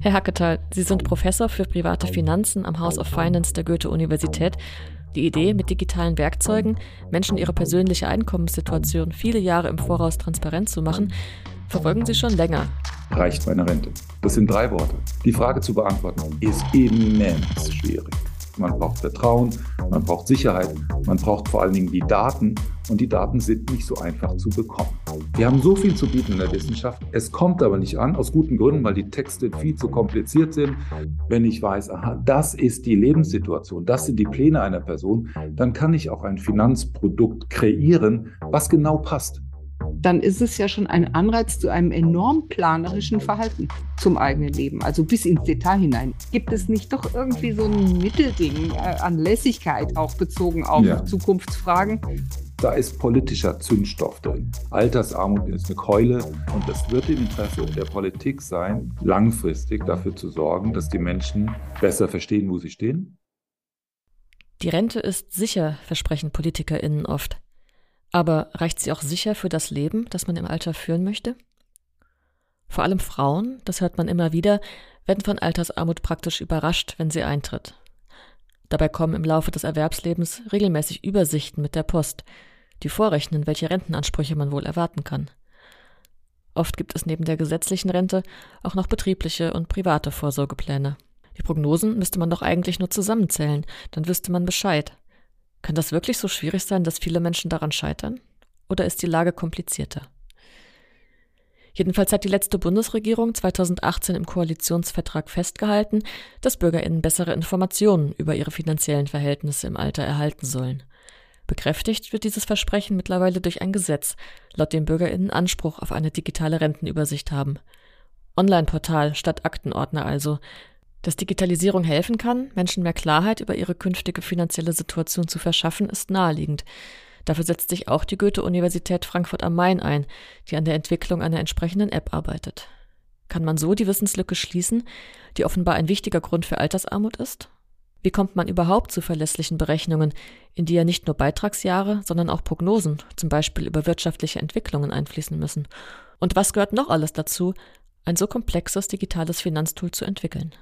Herr Hacketal, Sie sind Professor für private Finanzen am House of Finance der Goethe-Universität. Die Idee, mit digitalen Werkzeugen Menschen ihre persönliche Einkommenssituation viele Jahre im Voraus transparent zu machen, verfolgen Sie schon länger. Reicht meine Rente? Das sind drei Worte. Die Frage zu beantworten ist immens schwierig. Man braucht Vertrauen, man braucht Sicherheit, man braucht vor allen Dingen die Daten und die Daten sind nicht so einfach zu bekommen. Wir haben so viel zu bieten in der Wissenschaft. Es kommt aber nicht an, aus guten Gründen, weil die Texte viel zu kompliziert sind. Wenn ich weiß, aha, das ist die Lebenssituation, das sind die Pläne einer Person, dann kann ich auch ein Finanzprodukt kreieren, was genau passt dann ist es ja schon ein Anreiz zu einem enorm planerischen Verhalten zum eigenen Leben, also bis ins Detail hinein. Gibt es nicht doch irgendwie so ein Mittelding äh, an Lässigkeit, auch bezogen auf ja. Zukunftsfragen? Da ist politischer Zündstoff drin. Altersarmut ist eine Keule und es wird im Interesse der Politik sein, langfristig dafür zu sorgen, dass die Menschen besser verstehen, wo sie stehen. Die Rente ist sicher, versprechen PolitikerInnen oft. Aber reicht sie auch sicher für das Leben, das man im Alter führen möchte? Vor allem Frauen, das hört man immer wieder, werden von Altersarmut praktisch überrascht, wenn sie eintritt. Dabei kommen im Laufe des Erwerbslebens regelmäßig Übersichten mit der Post, die vorrechnen, welche Rentenansprüche man wohl erwarten kann. Oft gibt es neben der gesetzlichen Rente auch noch betriebliche und private Vorsorgepläne. Die Prognosen müsste man doch eigentlich nur zusammenzählen, dann wüsste man Bescheid. Kann das wirklich so schwierig sein, dass viele Menschen daran scheitern? Oder ist die Lage komplizierter? Jedenfalls hat die letzte Bundesregierung 2018 im Koalitionsvertrag festgehalten, dass Bürgerinnen bessere Informationen über ihre finanziellen Verhältnisse im Alter erhalten sollen. Bekräftigt wird dieses Versprechen mittlerweile durch ein Gesetz, laut dem Bürgerinnen Anspruch auf eine digitale Rentenübersicht haben. Online-Portal statt Aktenordner also, dass Digitalisierung helfen kann, Menschen mehr Klarheit über ihre künftige finanzielle Situation zu verschaffen, ist naheliegend. Dafür setzt sich auch die Goethe-Universität Frankfurt am Main ein, die an der Entwicklung einer entsprechenden App arbeitet. Kann man so die Wissenslücke schließen, die offenbar ein wichtiger Grund für Altersarmut ist? Wie kommt man überhaupt zu verlässlichen Berechnungen, in die ja nicht nur Beitragsjahre, sondern auch Prognosen, zum Beispiel über wirtschaftliche Entwicklungen einfließen müssen? Und was gehört noch alles dazu, ein so komplexes digitales Finanztool zu entwickeln?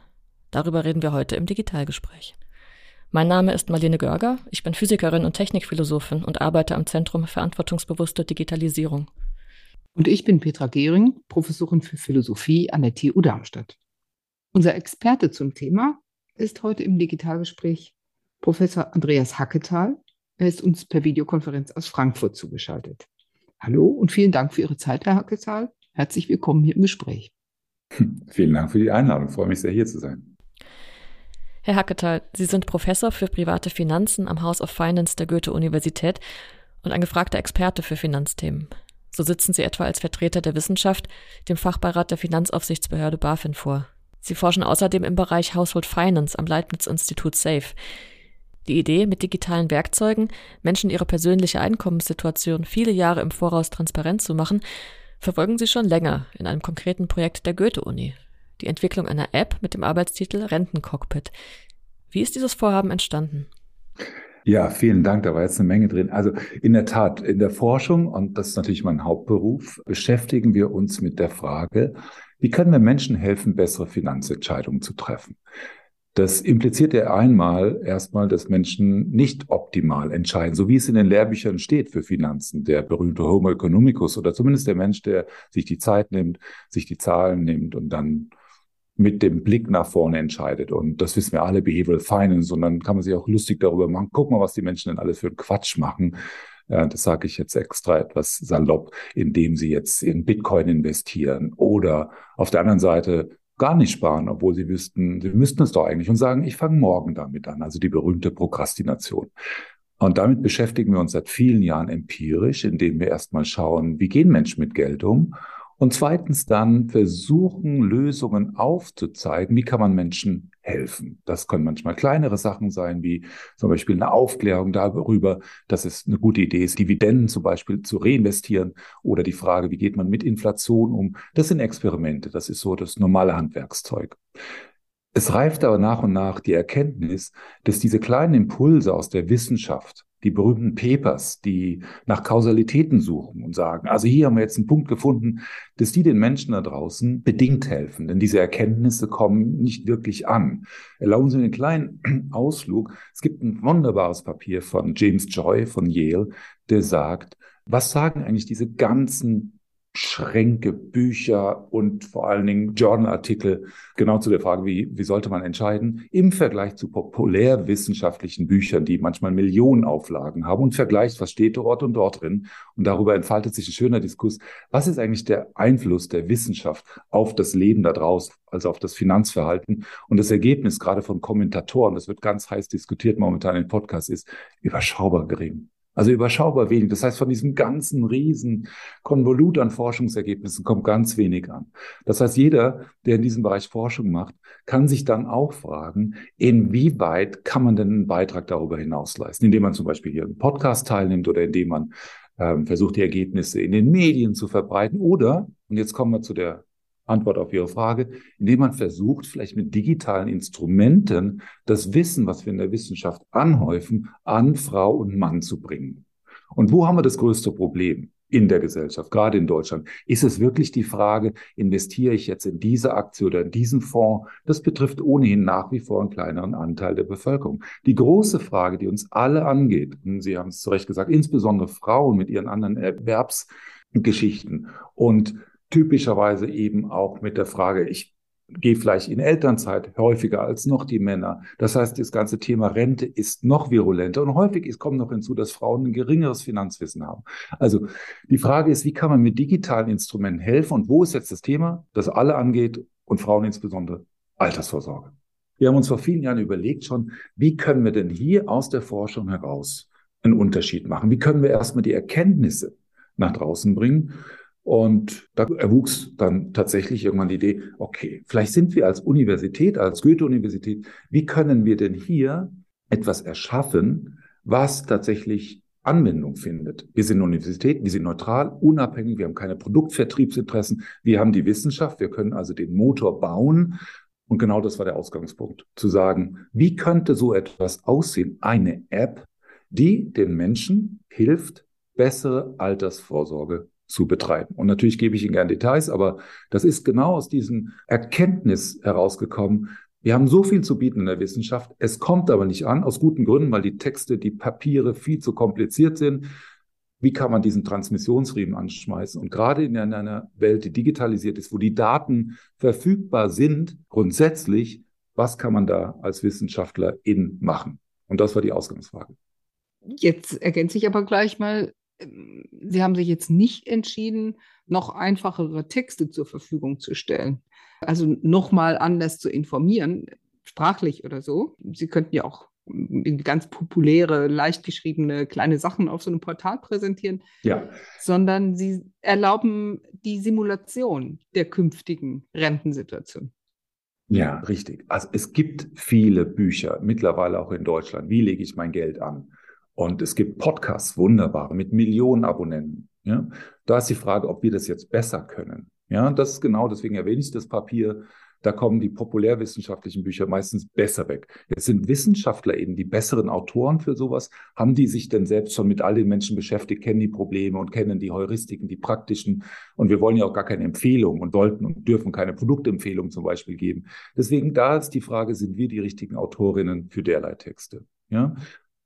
Darüber reden wir heute im Digitalgespräch. Mein Name ist Marlene Görger, ich bin Physikerin und Technikphilosophin und arbeite am Zentrum Verantwortungsbewusste Digitalisierung. Und ich bin Petra Gehring, Professorin für Philosophie an der TU Darmstadt. Unser Experte zum Thema ist heute im Digitalgespräch Professor Andreas Hacketal. Er ist uns per Videokonferenz aus Frankfurt zugeschaltet. Hallo und vielen Dank für Ihre Zeit, Herr Hacketal. Herzlich willkommen hier im Gespräch. Vielen Dank für die Einladung. Ich freue mich sehr, hier zu sein. Herr Hacketal, Sie sind Professor für private Finanzen am House of Finance der Goethe-Universität und ein gefragter Experte für Finanzthemen. So sitzen Sie etwa als Vertreter der Wissenschaft dem Fachbeirat der Finanzaufsichtsbehörde BaFin vor. Sie forschen außerdem im Bereich Household Finance am Leibniz-Institut SAFE. Die Idee, mit digitalen Werkzeugen Menschen ihre persönliche Einkommenssituation viele Jahre im Voraus transparent zu machen, verfolgen Sie schon länger in einem konkreten Projekt der Goethe-Uni die Entwicklung einer App mit dem Arbeitstitel Rentencockpit. Wie ist dieses Vorhaben entstanden? Ja, vielen Dank. Da war jetzt eine Menge drin. Also in der Tat, in der Forschung, und das ist natürlich mein Hauptberuf, beschäftigen wir uns mit der Frage, wie können wir Menschen helfen, bessere Finanzentscheidungen zu treffen? Das impliziert ja einmal erstmal, dass Menschen nicht optimal entscheiden, so wie es in den Lehrbüchern steht für Finanzen. Der berühmte Homo economicus oder zumindest der Mensch, der sich die Zeit nimmt, sich die Zahlen nimmt und dann mit dem Blick nach vorne entscheidet. Und das wissen wir alle, Behavioral Finance. Und dann kann man sich auch lustig darüber machen. Guck mal, was die Menschen denn alles für einen Quatsch machen. Das sage ich jetzt extra etwas salopp, indem sie jetzt in Bitcoin investieren oder auf der anderen Seite gar nicht sparen, obwohl sie wüssten, sie müssten es doch eigentlich und sagen, ich fange morgen damit an. Also die berühmte Prokrastination. Und damit beschäftigen wir uns seit vielen Jahren empirisch, indem wir erstmal schauen, wie gehen Menschen mit Geld um und zweitens dann versuchen, Lösungen aufzuzeigen, wie kann man Menschen helfen. Das können manchmal kleinere Sachen sein, wie zum Beispiel eine Aufklärung darüber, dass es eine gute Idee ist, Dividenden zum Beispiel zu reinvestieren oder die Frage, wie geht man mit Inflation um. Das sind Experimente, das ist so das normale Handwerkszeug. Es reift aber nach und nach die Erkenntnis, dass diese kleinen Impulse aus der Wissenschaft die berühmten Papers, die nach Kausalitäten suchen und sagen, also hier haben wir jetzt einen Punkt gefunden, dass die den Menschen da draußen bedingt helfen, denn diese Erkenntnisse kommen nicht wirklich an. Erlauben Sie mir einen kleinen Ausflug. Es gibt ein wunderbares Papier von James Joy von Yale, der sagt, was sagen eigentlich diese ganzen Schränke, Bücher und vor allen Dingen Journalartikel genau zu der Frage, wie, wie sollte man entscheiden, im Vergleich zu populärwissenschaftlichen Büchern, die manchmal Millionen Auflagen haben und vergleicht, was steht dort und dort drin. Und darüber entfaltet sich ein schöner Diskurs. Was ist eigentlich der Einfluss der Wissenschaft auf das Leben da draußen, also auf das Finanzverhalten? Und das Ergebnis gerade von Kommentatoren, das wird ganz heiß diskutiert momentan im Podcast, ist überschaubar gering. Also überschaubar wenig. Das heißt, von diesem ganzen riesen Konvolut an Forschungsergebnissen kommt ganz wenig an. Das heißt, jeder, der in diesem Bereich Forschung macht, kann sich dann auch fragen, inwieweit kann man denn einen Beitrag darüber hinaus leisten, indem man zum Beispiel hier einen Podcast teilnimmt oder indem man ähm, versucht, die Ergebnisse in den Medien zu verbreiten oder, und jetzt kommen wir zu der Antwort auf Ihre Frage, indem man versucht, vielleicht mit digitalen Instrumenten das Wissen, was wir in der Wissenschaft anhäufen, an Frau und Mann zu bringen. Und wo haben wir das größte Problem? in der Gesellschaft, gerade in Deutschland. Ist es wirklich die Frage, investiere ich jetzt in diese Aktie oder in diesen Fonds? Das betrifft ohnehin nach wie vor einen kleineren Anteil der Bevölkerung. Die große Frage, die uns alle angeht, und Sie haben es zu Recht gesagt, insbesondere Frauen mit ihren anderen Erwerbsgeschichten und typischerweise eben auch mit der Frage, ich gehe vielleicht in Elternzeit häufiger als noch die Männer. Das heißt, das ganze Thema Rente ist noch virulenter und häufig ist, kommt noch hinzu, dass Frauen ein geringeres Finanzwissen haben. Also die Frage ist, wie kann man mit digitalen Instrumenten helfen und wo ist jetzt das Thema, das alle angeht und Frauen insbesondere Altersvorsorge. Wir haben uns vor vielen Jahren überlegt schon, wie können wir denn hier aus der Forschung heraus einen Unterschied machen? Wie können wir erstmal die Erkenntnisse nach draußen bringen? Und da erwuchs dann tatsächlich irgendwann die Idee, okay, vielleicht sind wir als Universität, als Goethe-Universität, wie können wir denn hier etwas erschaffen, was tatsächlich Anwendung findet. Wir sind Universität, wir sind neutral, unabhängig, wir haben keine Produktvertriebsinteressen, wir haben die Wissenschaft, wir können also den Motor bauen. Und genau das war der Ausgangspunkt, zu sagen, wie könnte so etwas aussehen? Eine App, die den Menschen hilft, bessere Altersvorsorge zu betreiben. Und natürlich gebe ich Ihnen gerne Details, aber das ist genau aus diesem Erkenntnis herausgekommen. Wir haben so viel zu bieten in der Wissenschaft. Es kommt aber nicht an, aus guten Gründen, weil die Texte, die Papiere viel zu kompliziert sind. Wie kann man diesen Transmissionsriemen anschmeißen? Und gerade in einer Welt, die digitalisiert ist, wo die Daten verfügbar sind, grundsätzlich, was kann man da als Wissenschaftler in machen? Und das war die Ausgangsfrage. Jetzt ergänze ich aber gleich mal, Sie haben sich jetzt nicht entschieden, noch einfachere Texte zur Verfügung zu stellen. Also nochmal anders zu informieren, sprachlich oder so. Sie könnten ja auch ganz populäre, leicht geschriebene kleine Sachen auf so einem Portal präsentieren, ja. sondern sie erlauben die Simulation der künftigen Rentensituation. Ja, richtig. Also es gibt viele Bücher, mittlerweile auch in Deutschland. Wie lege ich mein Geld an? Und es gibt Podcasts, wunderbare, mit Millionen Abonnenten. Ja? Da ist die Frage, ob wir das jetzt besser können. Ja, das ist genau, deswegen erwähne ich das Papier. Da kommen die populärwissenschaftlichen Bücher meistens besser weg. Jetzt sind Wissenschaftler eben die besseren Autoren für sowas. Haben die sich denn selbst schon mit all den Menschen beschäftigt, kennen die Probleme und kennen die Heuristiken, die praktischen. Und wir wollen ja auch gar keine Empfehlung und wollten und dürfen keine Produktempfehlung zum Beispiel geben. Deswegen da ist die Frage, sind wir die richtigen Autorinnen für derlei Texte? Ja,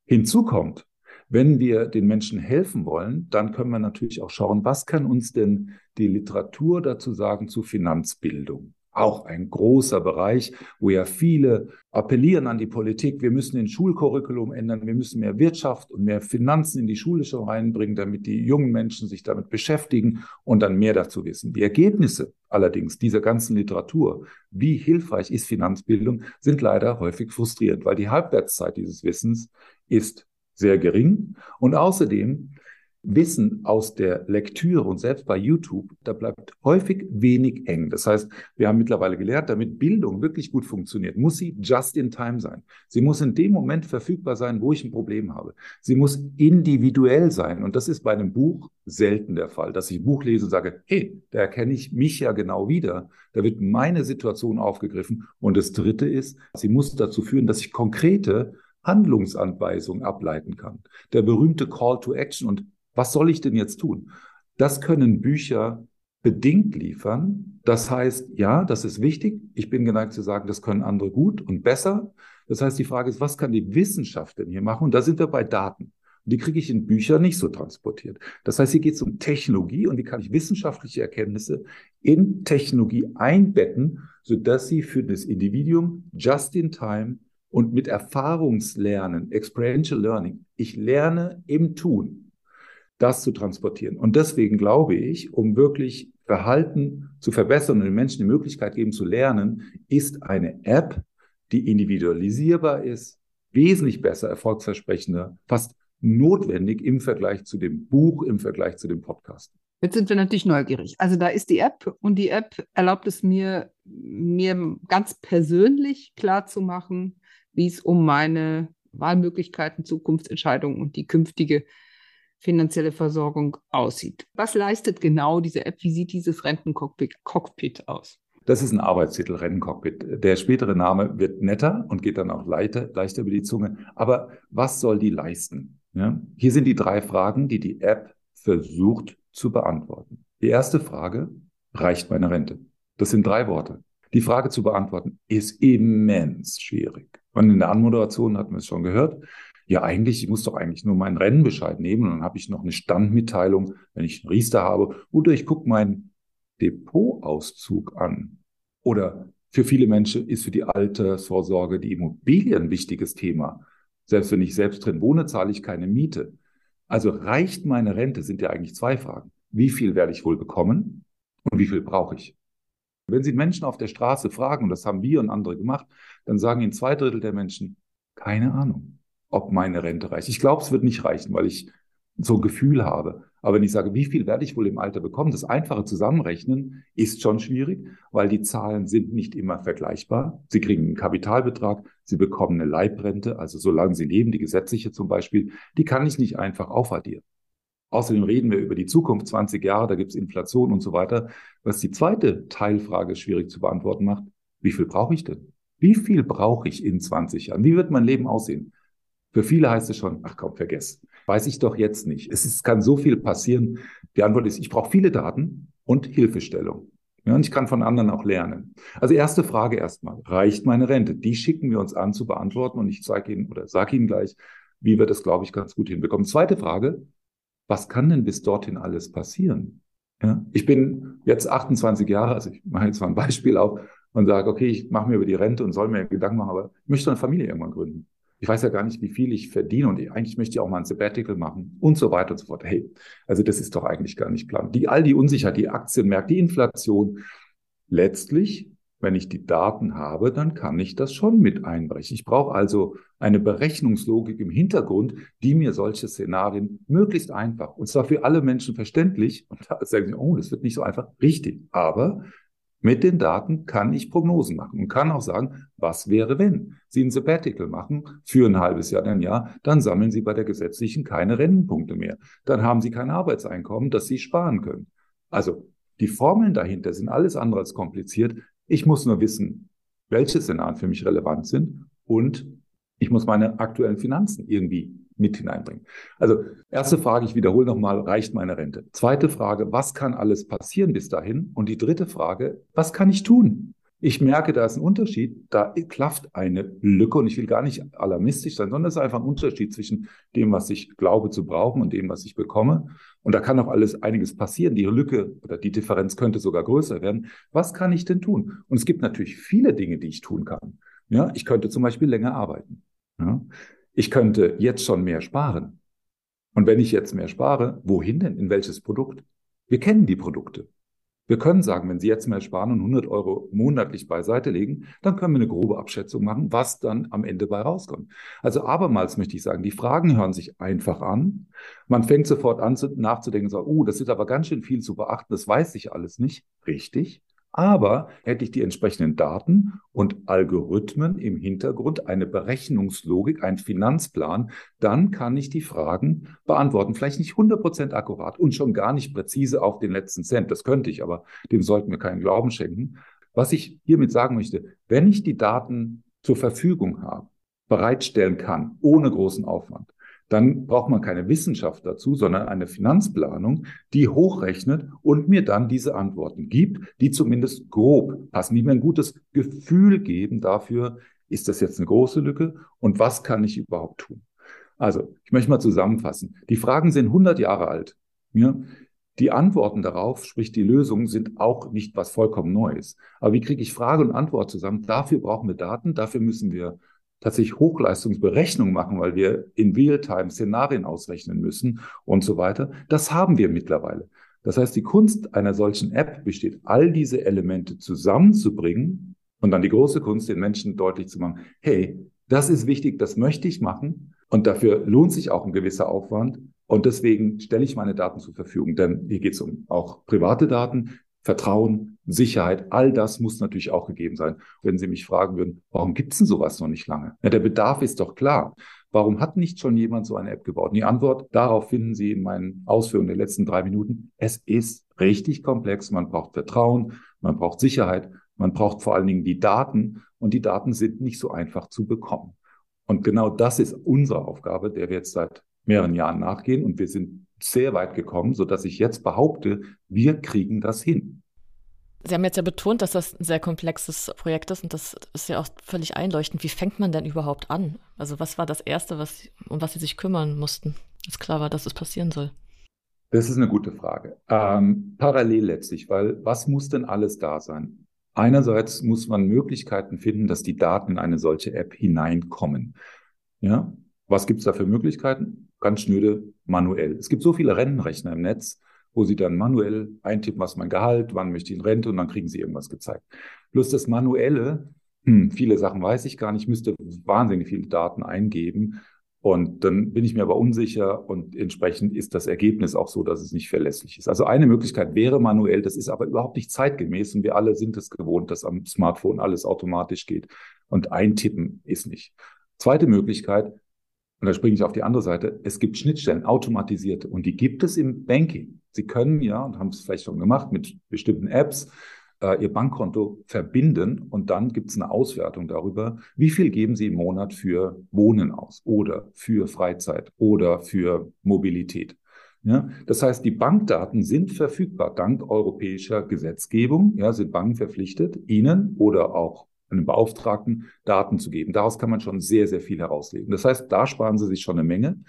Hinzu kommt, wenn wir den Menschen helfen wollen, dann können wir natürlich auch schauen, was kann uns denn die Literatur dazu sagen zu Finanzbildung? Auch ein großer Bereich, wo ja viele appellieren an die Politik, wir müssen den Schulcurriculum ändern, wir müssen mehr Wirtschaft und mehr Finanzen in die Schule schon reinbringen, damit die jungen Menschen sich damit beschäftigen und dann mehr dazu wissen. Die Ergebnisse allerdings dieser ganzen Literatur, wie hilfreich ist Finanzbildung, sind leider häufig frustrierend, weil die Halbwertszeit dieses Wissens ist sehr gering. Und außerdem Wissen aus der Lektüre und selbst bei YouTube, da bleibt häufig wenig eng. Das heißt, wir haben mittlerweile gelernt, damit Bildung wirklich gut funktioniert, muss sie just in time sein. Sie muss in dem Moment verfügbar sein, wo ich ein Problem habe. Sie muss individuell sein. Und das ist bei einem Buch selten der Fall, dass ich ein Buch lese und sage, hey, da erkenne ich mich ja genau wieder. Da wird meine Situation aufgegriffen. Und das Dritte ist, sie muss dazu führen, dass ich konkrete Handlungsanweisungen ableiten kann. Der berühmte Call to Action. Und was soll ich denn jetzt tun? Das können Bücher bedingt liefern. Das heißt, ja, das ist wichtig. Ich bin geneigt zu sagen, das können andere gut und besser. Das heißt, die Frage ist, was kann die Wissenschaft denn hier machen? Und da sind wir bei Daten. Und die kriege ich in Büchern nicht so transportiert. Das heißt, hier geht es um Technologie und wie kann ich wissenschaftliche Erkenntnisse in Technologie einbetten, sodass sie für das Individuum just in time und mit Erfahrungslernen, Experiential Learning, ich lerne im Tun, das zu transportieren. Und deswegen glaube ich, um wirklich Verhalten zu verbessern und den Menschen die Möglichkeit geben zu lernen, ist eine App, die individualisierbar ist, wesentlich besser, erfolgsversprechender, fast notwendig im Vergleich zu dem Buch, im Vergleich zu dem Podcast. Jetzt sind wir natürlich neugierig. Also da ist die App und die App erlaubt es mir, mir ganz persönlich klar zu machen, wie es um meine Wahlmöglichkeiten, Zukunftsentscheidungen und die künftige finanzielle Versorgung aussieht. Was leistet genau diese App? Wie sieht dieses Rentencockpit aus? Das ist ein Arbeitstitel, Renncockpit. Der spätere Name wird netter und geht dann auch leichter, leichter über die Zunge. Aber was soll die leisten? Ja? Hier sind die drei Fragen, die die App versucht zu beantworten. Die erste Frage, reicht meine Rente? Das sind drei Worte. Die Frage zu beantworten ist immens schwierig. Und in der Anmoderation hatten wir es schon gehört. Ja, eigentlich, ich muss doch eigentlich nur meinen Rennenbescheid nehmen und dann habe ich noch eine Standmitteilung, wenn ich einen Riester habe. Oder ich gucke meinen Depotauszug an. Oder für viele Menschen ist für die Altersvorsorge die Immobilie ein wichtiges Thema. Selbst wenn ich selbst drin wohne, zahle ich keine Miete. Also reicht meine Rente, sind ja eigentlich zwei Fragen. Wie viel werde ich wohl bekommen und wie viel brauche ich? Wenn Sie Menschen auf der Straße fragen, und das haben wir und andere gemacht, dann sagen Ihnen zwei Drittel der Menschen, keine Ahnung, ob meine Rente reicht. Ich glaube, es wird nicht reichen, weil ich so ein Gefühl habe. Aber wenn ich sage, wie viel werde ich wohl im Alter bekommen, das einfache Zusammenrechnen ist schon schwierig, weil die Zahlen sind nicht immer vergleichbar. Sie kriegen einen Kapitalbetrag, Sie bekommen eine Leibrente, also solange Sie leben, die gesetzliche zum Beispiel, die kann ich nicht einfach aufaddieren. Außerdem reden wir über die Zukunft, 20 Jahre, da gibt es Inflation und so weiter. Was die zweite Teilfrage schwierig zu beantworten macht, wie viel brauche ich denn? Wie viel brauche ich in 20 Jahren? Wie wird mein Leben aussehen? Für viele heißt es schon, ach komm, vergess. Weiß ich doch jetzt nicht. Es ist, kann so viel passieren. Die Antwort ist, ich brauche viele Daten und Hilfestellung. Ja, und ich kann von anderen auch lernen. Also erste Frage erstmal, reicht meine Rente? Die schicken wir uns an zu beantworten und ich zeige Ihnen oder sage Ihnen gleich, wie wir das, glaube ich, ganz gut hinbekommen. Zweite Frage, was kann denn bis dorthin alles passieren? Ja, ich bin jetzt 28 Jahre, also ich mache jetzt mal ein Beispiel auf und sage, okay, ich mache mir über die Rente und soll mir Gedanken machen, aber ich möchte eine Familie irgendwann gründen ich weiß ja gar nicht, wie viel ich verdiene und eigentlich möchte ich auch mal ein Sabbatical machen und so weiter und so fort. Hey, also das ist doch eigentlich gar nicht plan. Die, all die Unsicherheit, die Aktienmärkte, die Inflation, letztlich, wenn ich die Daten habe, dann kann ich das schon mit einbrechen. Ich brauche also eine Berechnungslogik im Hintergrund, die mir solche Szenarien möglichst einfach, und zwar für alle Menschen verständlich, und da sagen sie, oh, das wird nicht so einfach, richtig, aber mit den Daten kann ich Prognosen machen und kann auch sagen, was wäre, wenn Sie ein Sabbatical machen für ein halbes Jahr, ein Jahr, dann sammeln Sie bei der gesetzlichen keine Rentenpunkte mehr. Dann haben Sie kein Arbeitseinkommen, das Sie sparen können. Also die Formeln dahinter sind alles andere als kompliziert. Ich muss nur wissen, welche Szenarien für mich relevant sind und ich muss meine aktuellen Finanzen irgendwie mit hineinbringen. Also erste Frage, ich wiederhole nochmal, reicht meine Rente? Zweite Frage, was kann alles passieren bis dahin? Und die dritte Frage, was kann ich tun? Ich merke, da ist ein Unterschied, da klafft eine Lücke und ich will gar nicht alarmistisch sein, sondern es ist einfach ein Unterschied zwischen dem, was ich glaube zu brauchen und dem, was ich bekomme. Und da kann auch alles einiges passieren. Die Lücke oder die Differenz könnte sogar größer werden. Was kann ich denn tun? Und es gibt natürlich viele Dinge, die ich tun kann. Ja, ich könnte zum Beispiel länger arbeiten. Ja, ich könnte jetzt schon mehr sparen. Und wenn ich jetzt mehr spare, wohin denn? In welches Produkt? Wir kennen die Produkte. Wir können sagen, wenn Sie jetzt mehr sparen und 100 Euro monatlich beiseite legen, dann können wir eine grobe Abschätzung machen, was dann am Ende bei rauskommt. Also abermals möchte ich sagen, die Fragen hören sich einfach an. Man fängt sofort an nachzudenken, so, uh, das ist aber ganz schön viel zu beachten, das weiß ich alles nicht. Richtig. Aber hätte ich die entsprechenden Daten und Algorithmen im Hintergrund, eine Berechnungslogik, einen Finanzplan, dann kann ich die Fragen beantworten. Vielleicht nicht 100% akkurat und schon gar nicht präzise auf den letzten Cent. Das könnte ich, aber dem sollten wir keinen Glauben schenken. Was ich hiermit sagen möchte, wenn ich die Daten zur Verfügung habe, bereitstellen kann, ohne großen Aufwand, dann braucht man keine Wissenschaft dazu, sondern eine Finanzplanung, die hochrechnet und mir dann diese Antworten gibt, die zumindest grob passen, die mir ein gutes Gefühl geben dafür, ist das jetzt eine große Lücke und was kann ich überhaupt tun? Also, ich möchte mal zusammenfassen. Die Fragen sind 100 Jahre alt. Ja? Die Antworten darauf, sprich die Lösungen, sind auch nicht was vollkommen Neues. Aber wie kriege ich Frage und Antwort zusammen? Dafür brauchen wir Daten, dafür müssen wir tatsächlich Hochleistungsberechnungen machen, weil wir in Realtime Szenarien ausrechnen müssen und so weiter. Das haben wir mittlerweile. Das heißt, die Kunst einer solchen App besteht, all diese Elemente zusammenzubringen und dann die große Kunst, den Menschen deutlich zu machen, hey, das ist wichtig, das möchte ich machen und dafür lohnt sich auch ein gewisser Aufwand. Und deswegen stelle ich meine Daten zur Verfügung, denn hier geht es um auch private Daten. Vertrauen, Sicherheit, all das muss natürlich auch gegeben sein. Wenn Sie mich fragen würden, warum gibt es denn sowas noch nicht lange? Ja, der Bedarf ist doch klar. Warum hat nicht schon jemand so eine App gebaut? Und die Antwort darauf finden Sie in meinen Ausführungen der letzten drei Minuten. Es ist richtig komplex. Man braucht Vertrauen, man braucht Sicherheit, man braucht vor allen Dingen die Daten und die Daten sind nicht so einfach zu bekommen. Und genau das ist unsere Aufgabe, der wir jetzt seit mehreren Jahren nachgehen und wir sind sehr weit gekommen, so dass ich jetzt behaupte, wir kriegen das hin. Sie haben jetzt ja betont, dass das ein sehr komplexes Projekt ist und das ist ja auch völlig einleuchtend. Wie fängt man denn überhaupt an? Also was war das Erste, was, um was Sie sich kümmern mussten, als klar war, dass es passieren soll? Das ist eine gute Frage. Ähm, parallel letztlich, weil was muss denn alles da sein? Einerseits muss man Möglichkeiten finden, dass die Daten in eine solche App hineinkommen. Ja, was gibt es da für Möglichkeiten? Ganz schnöde manuell. Es gibt so viele Rennenrechner im Netz, wo Sie dann manuell eintippen, was mein Gehalt, wann möchte ich in Rente und dann kriegen Sie irgendwas gezeigt. Plus das Manuelle, hm, viele Sachen weiß ich gar nicht, müsste wahnsinnig viele Daten eingeben. Und dann bin ich mir aber unsicher und entsprechend ist das Ergebnis auch so, dass es nicht verlässlich ist. Also eine Möglichkeit wäre manuell, das ist aber überhaupt nicht zeitgemäß und wir alle sind es gewohnt, dass am Smartphone alles automatisch geht und eintippen ist nicht. Zweite Möglichkeit, und da springe ich auf die andere Seite. Es gibt Schnittstellen, automatisierte, und die gibt es im Banking. Sie können ja, und haben es vielleicht schon gemacht, mit bestimmten Apps äh, Ihr Bankkonto verbinden und dann gibt es eine Auswertung darüber, wie viel geben Sie im Monat für Wohnen aus oder für Freizeit oder für Mobilität. Ja, das heißt, die Bankdaten sind verfügbar dank europäischer Gesetzgebung. Ja, sind Banken verpflichtet, Ihnen oder auch einem Beauftragten Daten zu geben. Daraus kann man schon sehr, sehr viel herauslegen. Das heißt, da sparen Sie sich schon eine Menge.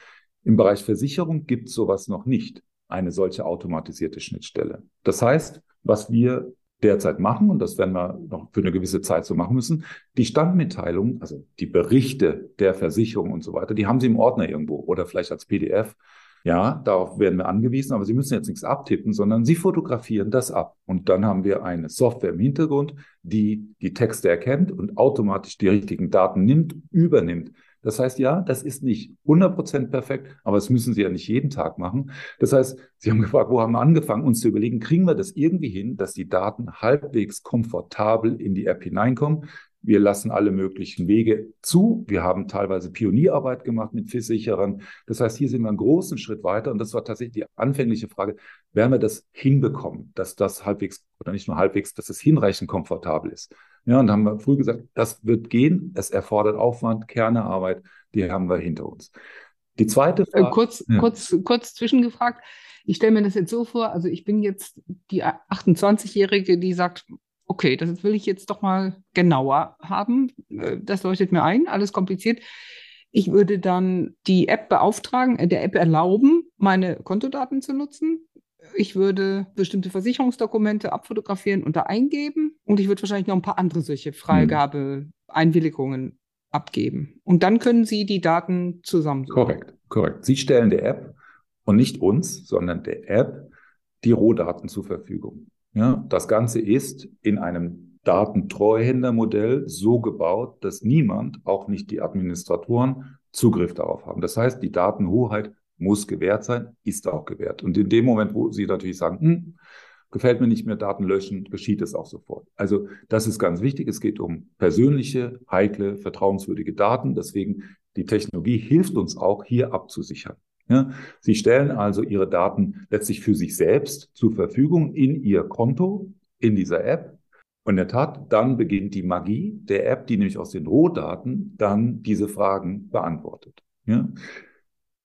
Im Bereich Versicherung gibt es sowas noch nicht, eine solche automatisierte Schnittstelle. Das heißt, was wir derzeit machen, und das werden wir noch für eine gewisse Zeit so machen müssen, die Standmitteilungen, also die Berichte der Versicherung und so weiter, die haben Sie im Ordner irgendwo oder vielleicht als PDF. Ja, darauf werden wir angewiesen, aber Sie müssen jetzt nichts abtippen, sondern Sie fotografieren das ab. Und dann haben wir eine Software im Hintergrund, die die Texte erkennt und automatisch die richtigen Daten nimmt, übernimmt. Das heißt, ja, das ist nicht 100% perfekt, aber das müssen Sie ja nicht jeden Tag machen. Das heißt, Sie haben gefragt, wo haben wir angefangen, uns zu überlegen, kriegen wir das irgendwie hin, dass die Daten halbwegs komfortabel in die App hineinkommen? Wir lassen alle möglichen Wege zu. Wir haben teilweise Pionierarbeit gemacht mit Versicherern. Das heißt, hier sind wir einen großen Schritt weiter. Und das war tatsächlich die anfängliche Frage, werden wir das hinbekommen, dass das halbwegs oder nicht nur halbwegs, dass es hinreichend komfortabel ist. Ja, und da haben wir früh gesagt, das wird gehen. Es erfordert Aufwand, Kernearbeit. Die haben wir hinter uns. Die zweite äh, Frage. kurz, ja. kurz, kurz zwischengefragt. Ich stelle mir das jetzt so vor, also ich bin jetzt die 28-Jährige, die sagt, okay, das will ich jetzt doch mal genauer haben. Äh, das leuchtet mir ein, alles kompliziert. Ich würde dann die App beauftragen, äh, der App erlauben, meine Kontodaten zu nutzen. Ich würde bestimmte Versicherungsdokumente abfotografieren und da eingeben. Und ich würde wahrscheinlich noch ein paar andere solche Freigabe-Einwilligungen abgeben. Und dann können Sie die Daten zusammensuchen. Korrekt, korrekt. Sie stellen der App und nicht uns, sondern der App die Rohdaten zur Verfügung. Ja, das Ganze ist in einem Datentreuhändermodell so gebaut, dass niemand, auch nicht die Administratoren, Zugriff darauf haben. Das heißt, die Datenhoheit muss gewährt sein, ist auch gewährt. Und in dem Moment, wo Sie natürlich sagen, hm, gefällt mir nicht mehr Daten löschen, geschieht es auch sofort. Also das ist ganz wichtig. Es geht um persönliche, heikle, vertrauenswürdige Daten. Deswegen die Technologie hilft uns auch, hier abzusichern. Ja, Sie stellen also Ihre Daten letztlich für sich selbst zur Verfügung in Ihr Konto, in dieser App. Und in der Tat, dann beginnt die Magie der App, die nämlich aus den Rohdaten dann diese Fragen beantwortet. Ja?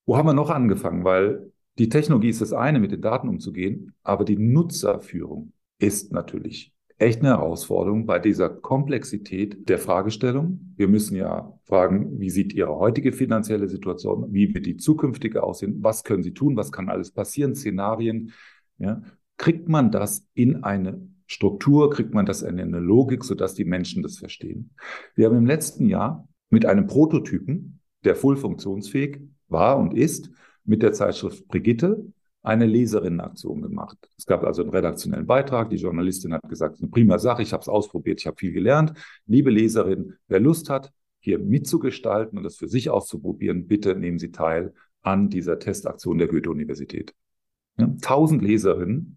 Wo haben wir noch angefangen? Weil die Technologie ist das eine, mit den Daten umzugehen, aber die Nutzerführung ist natürlich echt eine Herausforderung bei dieser Komplexität der Fragestellung. Wir müssen ja fragen, wie sieht Ihre heutige finanzielle Situation, wie wird die zukünftige aussehen, was können Sie tun, was kann alles passieren, Szenarien. Ja? Kriegt man das in eine Struktur, kriegt man das in eine Logik, sodass die Menschen das verstehen? Wir haben im letzten Jahr mit einem Prototypen, der voll funktionsfähig war und ist, mit der Zeitschrift Brigitte eine Leserinnenaktion gemacht. Es gab also einen redaktionellen Beitrag. Die Journalistin hat gesagt, eine prima Sache, ich habe es ausprobiert, ich habe viel gelernt. Liebe Leserin, wer Lust hat, hier mitzugestalten und das für sich auszuprobieren, bitte nehmen Sie teil an dieser Testaktion der Goethe-Universität. Ja, 1000 Leserinnen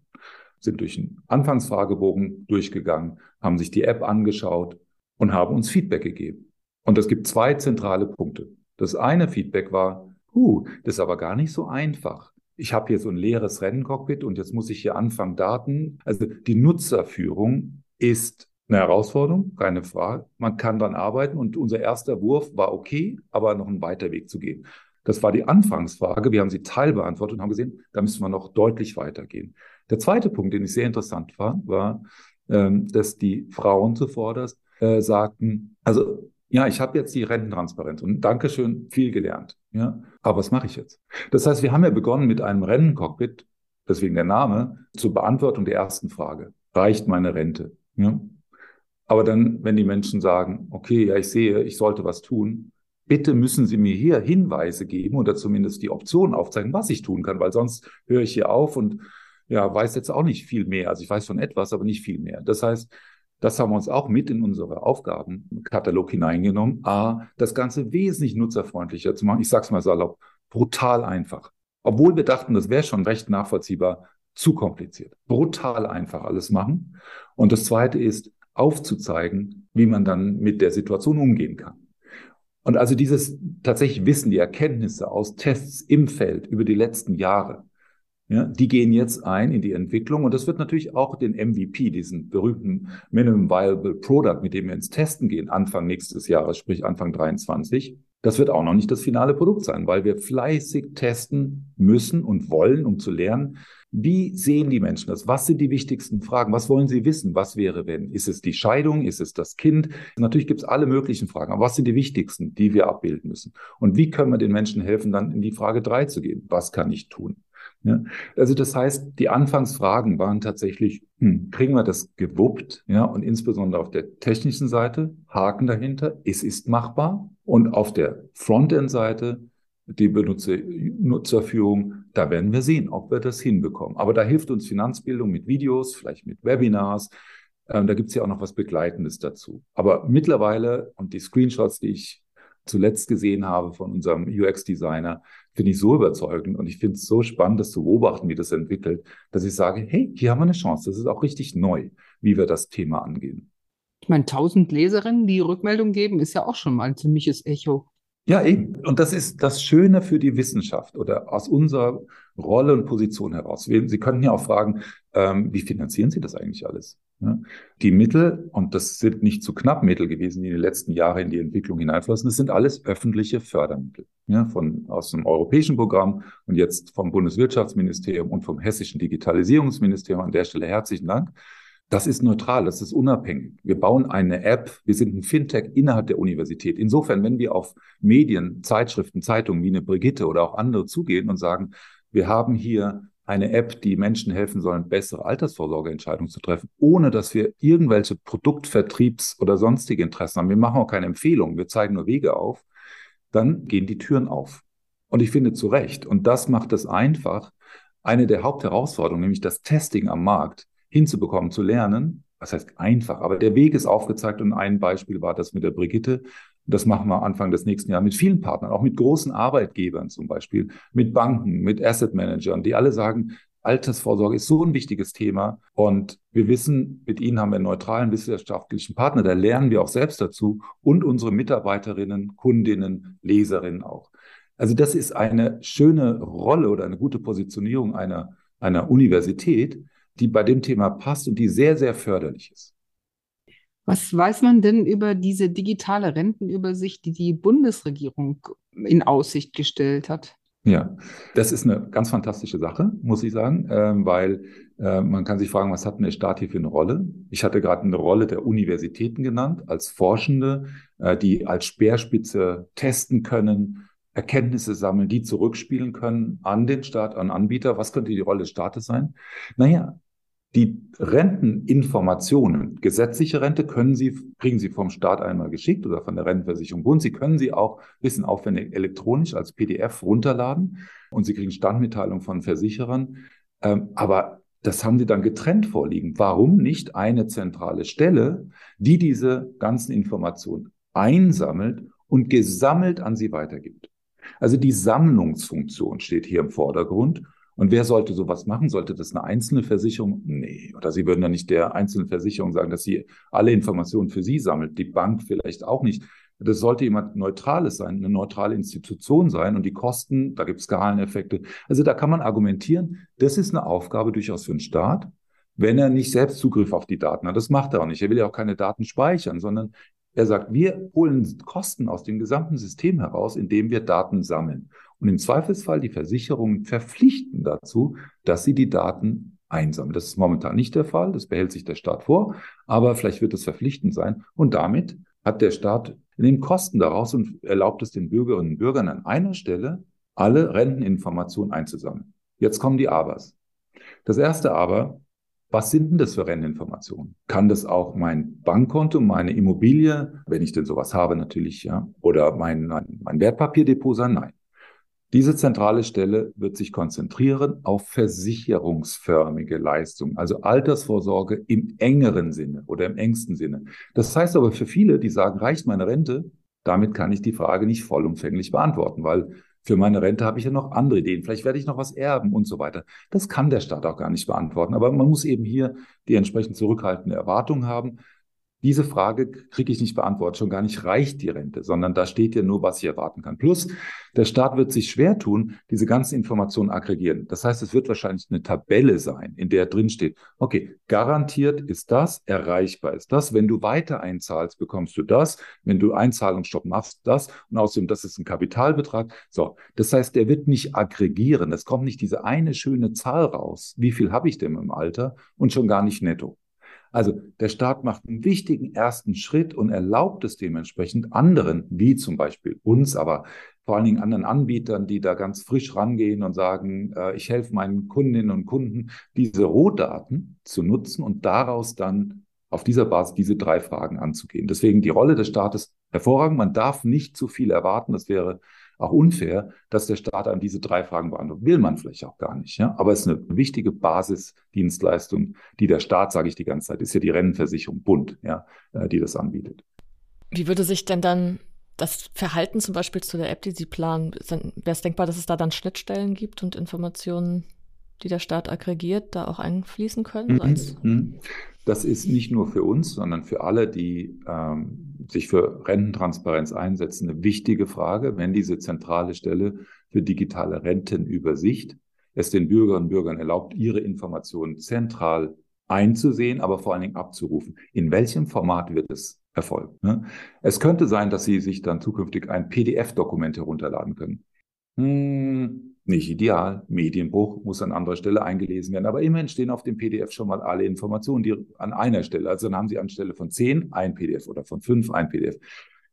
sind durch einen Anfangsfragebogen durchgegangen, haben sich die App angeschaut und haben uns Feedback gegeben. Und es gibt zwei zentrale Punkte. Das eine Feedback war, uh, das ist aber gar nicht so einfach ich habe hier so ein leeres Renncockpit und jetzt muss ich hier anfangen, Daten. Also die Nutzerführung ist eine Herausforderung, keine Frage. Man kann dann arbeiten und unser erster Wurf war okay, aber noch ein weiter Weg zu gehen. Das war die Anfangsfrage. Wir haben sie teilbeantwortet und haben gesehen, da müssen wir noch deutlich weitergehen. Der zweite Punkt, den ich sehr interessant fand, war, ähm, dass die Frauen zuvorderst äh, sagten, also ja, ich habe jetzt die Rententransparenz und Dankeschön, viel gelernt. Ja, aber was mache ich jetzt? Das heißt, wir haben ja begonnen mit einem Rennencockpit, deswegen der Name, zur Beantwortung der ersten Frage. Reicht meine Rente? Ja? Aber dann, wenn die Menschen sagen, okay, ja, ich sehe, ich sollte was tun, bitte müssen Sie mir hier Hinweise geben oder zumindest die Option aufzeigen, was ich tun kann, weil sonst höre ich hier auf und ja, weiß jetzt auch nicht viel mehr. Also ich weiß von etwas, aber nicht viel mehr. Das heißt, das haben wir uns auch mit in unsere Aufgabenkatalog hineingenommen. A, das Ganze wesentlich nutzerfreundlicher zu machen. Ich sage es mal salopp, brutal einfach. Obwohl wir dachten, das wäre schon recht nachvollziehbar, zu kompliziert. Brutal einfach alles machen. Und das Zweite ist, aufzuzeigen, wie man dann mit der Situation umgehen kann. Und also dieses tatsächlich Wissen, die Erkenntnisse aus Tests im Feld über die letzten Jahre, ja, die gehen jetzt ein in die Entwicklung und das wird natürlich auch den MVP, diesen berühmten Minimum Viable Product, mit dem wir ins Testen gehen, Anfang nächstes Jahres, sprich Anfang 23. Das wird auch noch nicht das finale Produkt sein, weil wir fleißig testen müssen und wollen, um zu lernen, wie sehen die Menschen das? Was sind die wichtigsten Fragen? Was wollen sie wissen? Was wäre, wenn? Ist es die Scheidung? Ist es das Kind? Natürlich gibt es alle möglichen Fragen, aber was sind die wichtigsten, die wir abbilden müssen? Und wie können wir den Menschen helfen, dann in die Frage drei zu gehen? Was kann ich tun? Ja, also das heißt, die Anfangsfragen waren tatsächlich, hm, kriegen wir das gewuppt? Ja, und insbesondere auf der technischen Seite, Haken dahinter, es ist machbar. Und auf der Frontend-Seite, die Benutzer, Nutzerführung, da werden wir sehen, ob wir das hinbekommen. Aber da hilft uns Finanzbildung mit Videos, vielleicht mit Webinars. Ähm, da gibt es ja auch noch was Begleitendes dazu. Aber mittlerweile, und die Screenshots, die ich zuletzt gesehen habe von unserem UX-Designer, finde ich so überzeugend und ich finde es so spannend, das zu beobachten, wie das entwickelt, dass ich sage, hey, hier haben wir eine Chance. Das ist auch richtig neu, wie wir das Thema angehen. Ich meine, tausend Leserinnen, die Rückmeldung geben, ist ja auch schon mal ein ziemliches Echo. Ja, eben. Und das ist das Schöne für die Wissenschaft oder aus unserer Rolle und Position heraus. Sie könnten ja auch fragen, ähm, wie finanzieren Sie das eigentlich alles? Die Mittel, und das sind nicht zu knapp Mittel gewesen, die in den letzten Jahren in die Entwicklung hineinflossen, das sind alles öffentliche Fördermittel. Ja? Von, aus dem europäischen Programm und jetzt vom Bundeswirtschaftsministerium und vom hessischen Digitalisierungsministerium. An der Stelle herzlichen Dank. Das ist neutral, das ist unabhängig. Wir bauen eine App, wir sind ein Fintech innerhalb der Universität. Insofern, wenn wir auf Medien, Zeitschriften, Zeitungen wie eine Brigitte oder auch andere zugehen und sagen, wir haben hier eine App, die Menschen helfen sollen, bessere Altersvorsorgeentscheidungen zu treffen, ohne dass wir irgendwelche Produktvertriebs- oder sonstige Interessen haben. Wir machen auch keine Empfehlungen, wir zeigen nur Wege auf. Dann gehen die Türen auf. Und ich finde zu Recht. Und das macht es einfach. Eine der Hauptherausforderungen, nämlich das Testing am Markt, hinzubekommen, zu lernen. Was heißt einfach? Aber der Weg ist aufgezeigt und ein Beispiel war das mit der Brigitte. Das machen wir Anfang des nächsten Jahres mit vielen Partnern, auch mit großen Arbeitgebern zum Beispiel, mit Banken, mit Asset Managern, die alle sagen, Altersvorsorge ist so ein wichtiges Thema. Und wir wissen, mit Ihnen haben wir einen neutralen wissenschaftlichen Partner, da lernen wir auch selbst dazu und unsere Mitarbeiterinnen, Kundinnen, Leserinnen auch. Also das ist eine schöne Rolle oder eine gute Positionierung einer, einer Universität, die bei dem Thema passt und die sehr, sehr förderlich ist. Was weiß man denn über diese digitale Rentenübersicht, die die Bundesregierung in Aussicht gestellt hat? Ja, das ist eine ganz fantastische Sache, muss ich sagen, äh, weil äh, man kann sich fragen, was hat der Staat hier für eine Rolle? Ich hatte gerade eine Rolle der Universitäten genannt, als Forschende, äh, die als Speerspitze testen können, Erkenntnisse sammeln, die zurückspielen können an den Staat, an Anbieter. Was könnte die Rolle des Staates sein? Naja, die Renteninformationen, gesetzliche Rente können Sie, kriegen Sie vom Staat einmal geschickt oder von der Rentenversicherung Bund. Sie können sie auch bisschen aufwendig elektronisch als PDF runterladen und Sie kriegen Standmitteilung von Versicherern. Ähm, aber das haben Sie dann getrennt vorliegen. Warum nicht eine zentrale Stelle, die diese ganzen Informationen einsammelt und gesammelt an Sie weitergibt? Also die Sammlungsfunktion steht hier im Vordergrund. Und wer sollte sowas machen? Sollte das eine einzelne Versicherung? Nee. Oder Sie würden ja nicht der einzelnen Versicherung sagen, dass sie alle Informationen für Sie sammelt. Die Bank vielleicht auch nicht. Das sollte jemand Neutrales sein, eine neutrale Institution sein. Und die Kosten, da gibt es Skaleneffekte. Also da kann man argumentieren, das ist eine Aufgabe durchaus für den Staat, wenn er nicht selbst Zugriff auf die Daten hat. Das macht er auch nicht. Er will ja auch keine Daten speichern, sondern er sagt, wir holen Kosten aus dem gesamten System heraus, indem wir Daten sammeln. Und im Zweifelsfall die Versicherungen verpflichten dazu, dass sie die Daten einsammeln. Das ist momentan nicht der Fall, das behält sich der Staat vor, aber vielleicht wird es verpflichtend sein. Und damit hat der Staat nimmt Kosten daraus und erlaubt es den Bürgerinnen und Bürgern an einer Stelle, alle Renteninformationen einzusammeln. Jetzt kommen die Abers. Das erste Aber, was sind denn das für Renteninformationen? Kann das auch mein Bankkonto, meine Immobilie, wenn ich denn sowas habe natürlich, ja, oder mein, mein, mein Wertpapierdepot sein? Nein. Diese zentrale Stelle wird sich konzentrieren auf versicherungsförmige Leistungen, also Altersvorsorge im engeren Sinne oder im engsten Sinne. Das heißt aber für viele, die sagen, reicht meine Rente, damit kann ich die Frage nicht vollumfänglich beantworten, weil für meine Rente habe ich ja noch andere Ideen. Vielleicht werde ich noch was erben und so weiter. Das kann der Staat auch gar nicht beantworten. Aber man muss eben hier die entsprechend zurückhaltende Erwartung haben. Diese Frage kriege ich nicht beantwortet, schon gar nicht reicht die Rente, sondern da steht ja nur, was ich erwarten kann. Plus, der Staat wird sich schwer tun, diese ganzen Informationen aggregieren. Das heißt, es wird wahrscheinlich eine Tabelle sein, in der drin steht, okay, garantiert ist das, erreichbar ist das. Wenn du weiter einzahlst, bekommst du das. Wenn du Einzahlungsstopp machst, das. Und außerdem, das ist ein Kapitalbetrag. So, das heißt, der wird nicht aggregieren. Es kommt nicht diese eine schöne Zahl raus. Wie viel habe ich denn im Alter? Und schon gar nicht netto. Also der Staat macht einen wichtigen ersten Schritt und erlaubt es dementsprechend anderen, wie zum Beispiel uns, aber vor allen Dingen anderen Anbietern, die da ganz frisch rangehen und sagen, äh, ich helfe meinen Kundinnen und Kunden, diese Rohdaten zu nutzen und daraus dann auf dieser Basis diese drei Fragen anzugehen. Deswegen die Rolle des Staates hervorragend. Man darf nicht zu viel erwarten. Das wäre auch unfair, dass der Staat an diese drei Fragen beantwortet. Will man vielleicht auch gar nicht. Ja? Aber es ist eine wichtige Basisdienstleistung, die der Staat, sage ich die ganze Zeit, ist ja die Rennenversicherung Bund, ja, äh, die das anbietet. Wie würde sich denn dann das Verhalten zum Beispiel zu der App, die Sie planen, wäre es denkbar, dass es da dann Schnittstellen gibt und Informationen, die der Staat aggregiert, da auch einfließen können? Mhm. mhm. Das ist nicht nur für uns, sondern für alle, die ähm, sich für Rententransparenz einsetzen, eine wichtige Frage, wenn diese zentrale Stelle für digitale Rentenübersicht es den Bürgerinnen und Bürgern erlaubt, ihre Informationen zentral einzusehen, aber vor allen Dingen abzurufen. In welchem Format wird es erfolgen? Ne? Es könnte sein, dass Sie sich dann zukünftig ein PDF-Dokument herunterladen können. Hm, nicht ideal. Medienbruch muss an anderer Stelle eingelesen werden. Aber immerhin stehen auf dem PDF schon mal alle Informationen, die an einer Stelle. Also dann haben Sie anstelle von zehn ein PDF oder von fünf ein PDF.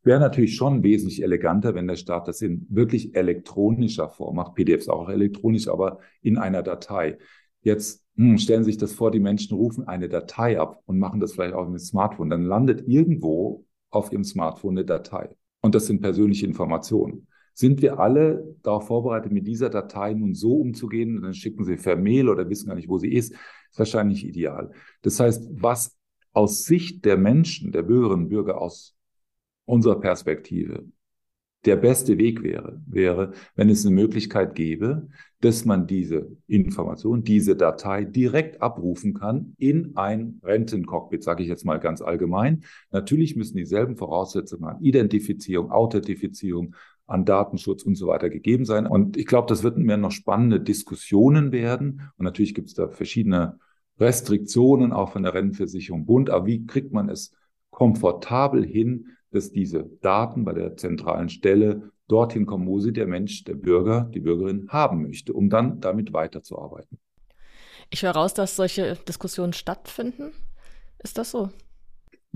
Wäre natürlich schon wesentlich eleganter, wenn der Staat das in wirklich elektronischer Form macht. PDFs auch elektronisch, aber in einer Datei. Jetzt hm, stellen Sie sich das vor, die Menschen rufen eine Datei ab und machen das vielleicht auch mit dem Smartphone. Dann landet irgendwo auf Ihrem Smartphone eine Datei. Und das sind persönliche Informationen. Sind wir alle darauf vorbereitet, mit dieser Datei nun so umzugehen? Dann schicken sie per Mail oder wissen gar nicht, wo sie ist. Ist wahrscheinlich ideal. Das heißt, was aus Sicht der Menschen, der Bürgerinnen und Bürger aus unserer Perspektive der beste Weg wäre, wäre, wenn es eine Möglichkeit gäbe, dass man diese Information, diese Datei direkt abrufen kann in ein Rentencockpit, sage ich jetzt mal ganz allgemein. Natürlich müssen dieselben Voraussetzungen an Identifizierung, Authentifizierung, an Datenschutz und so weiter gegeben sein. Und ich glaube, das wird mehr noch spannende Diskussionen werden. Und natürlich gibt es da verschiedene Restriktionen auch von der Rentenversicherung Bund. Aber wie kriegt man es komfortabel hin, dass diese Daten bei der zentralen Stelle dorthin kommen, wo sie der Mensch, der Bürger, die Bürgerin haben möchte, um dann damit weiterzuarbeiten. Ich höre raus, dass solche Diskussionen stattfinden. Ist das so?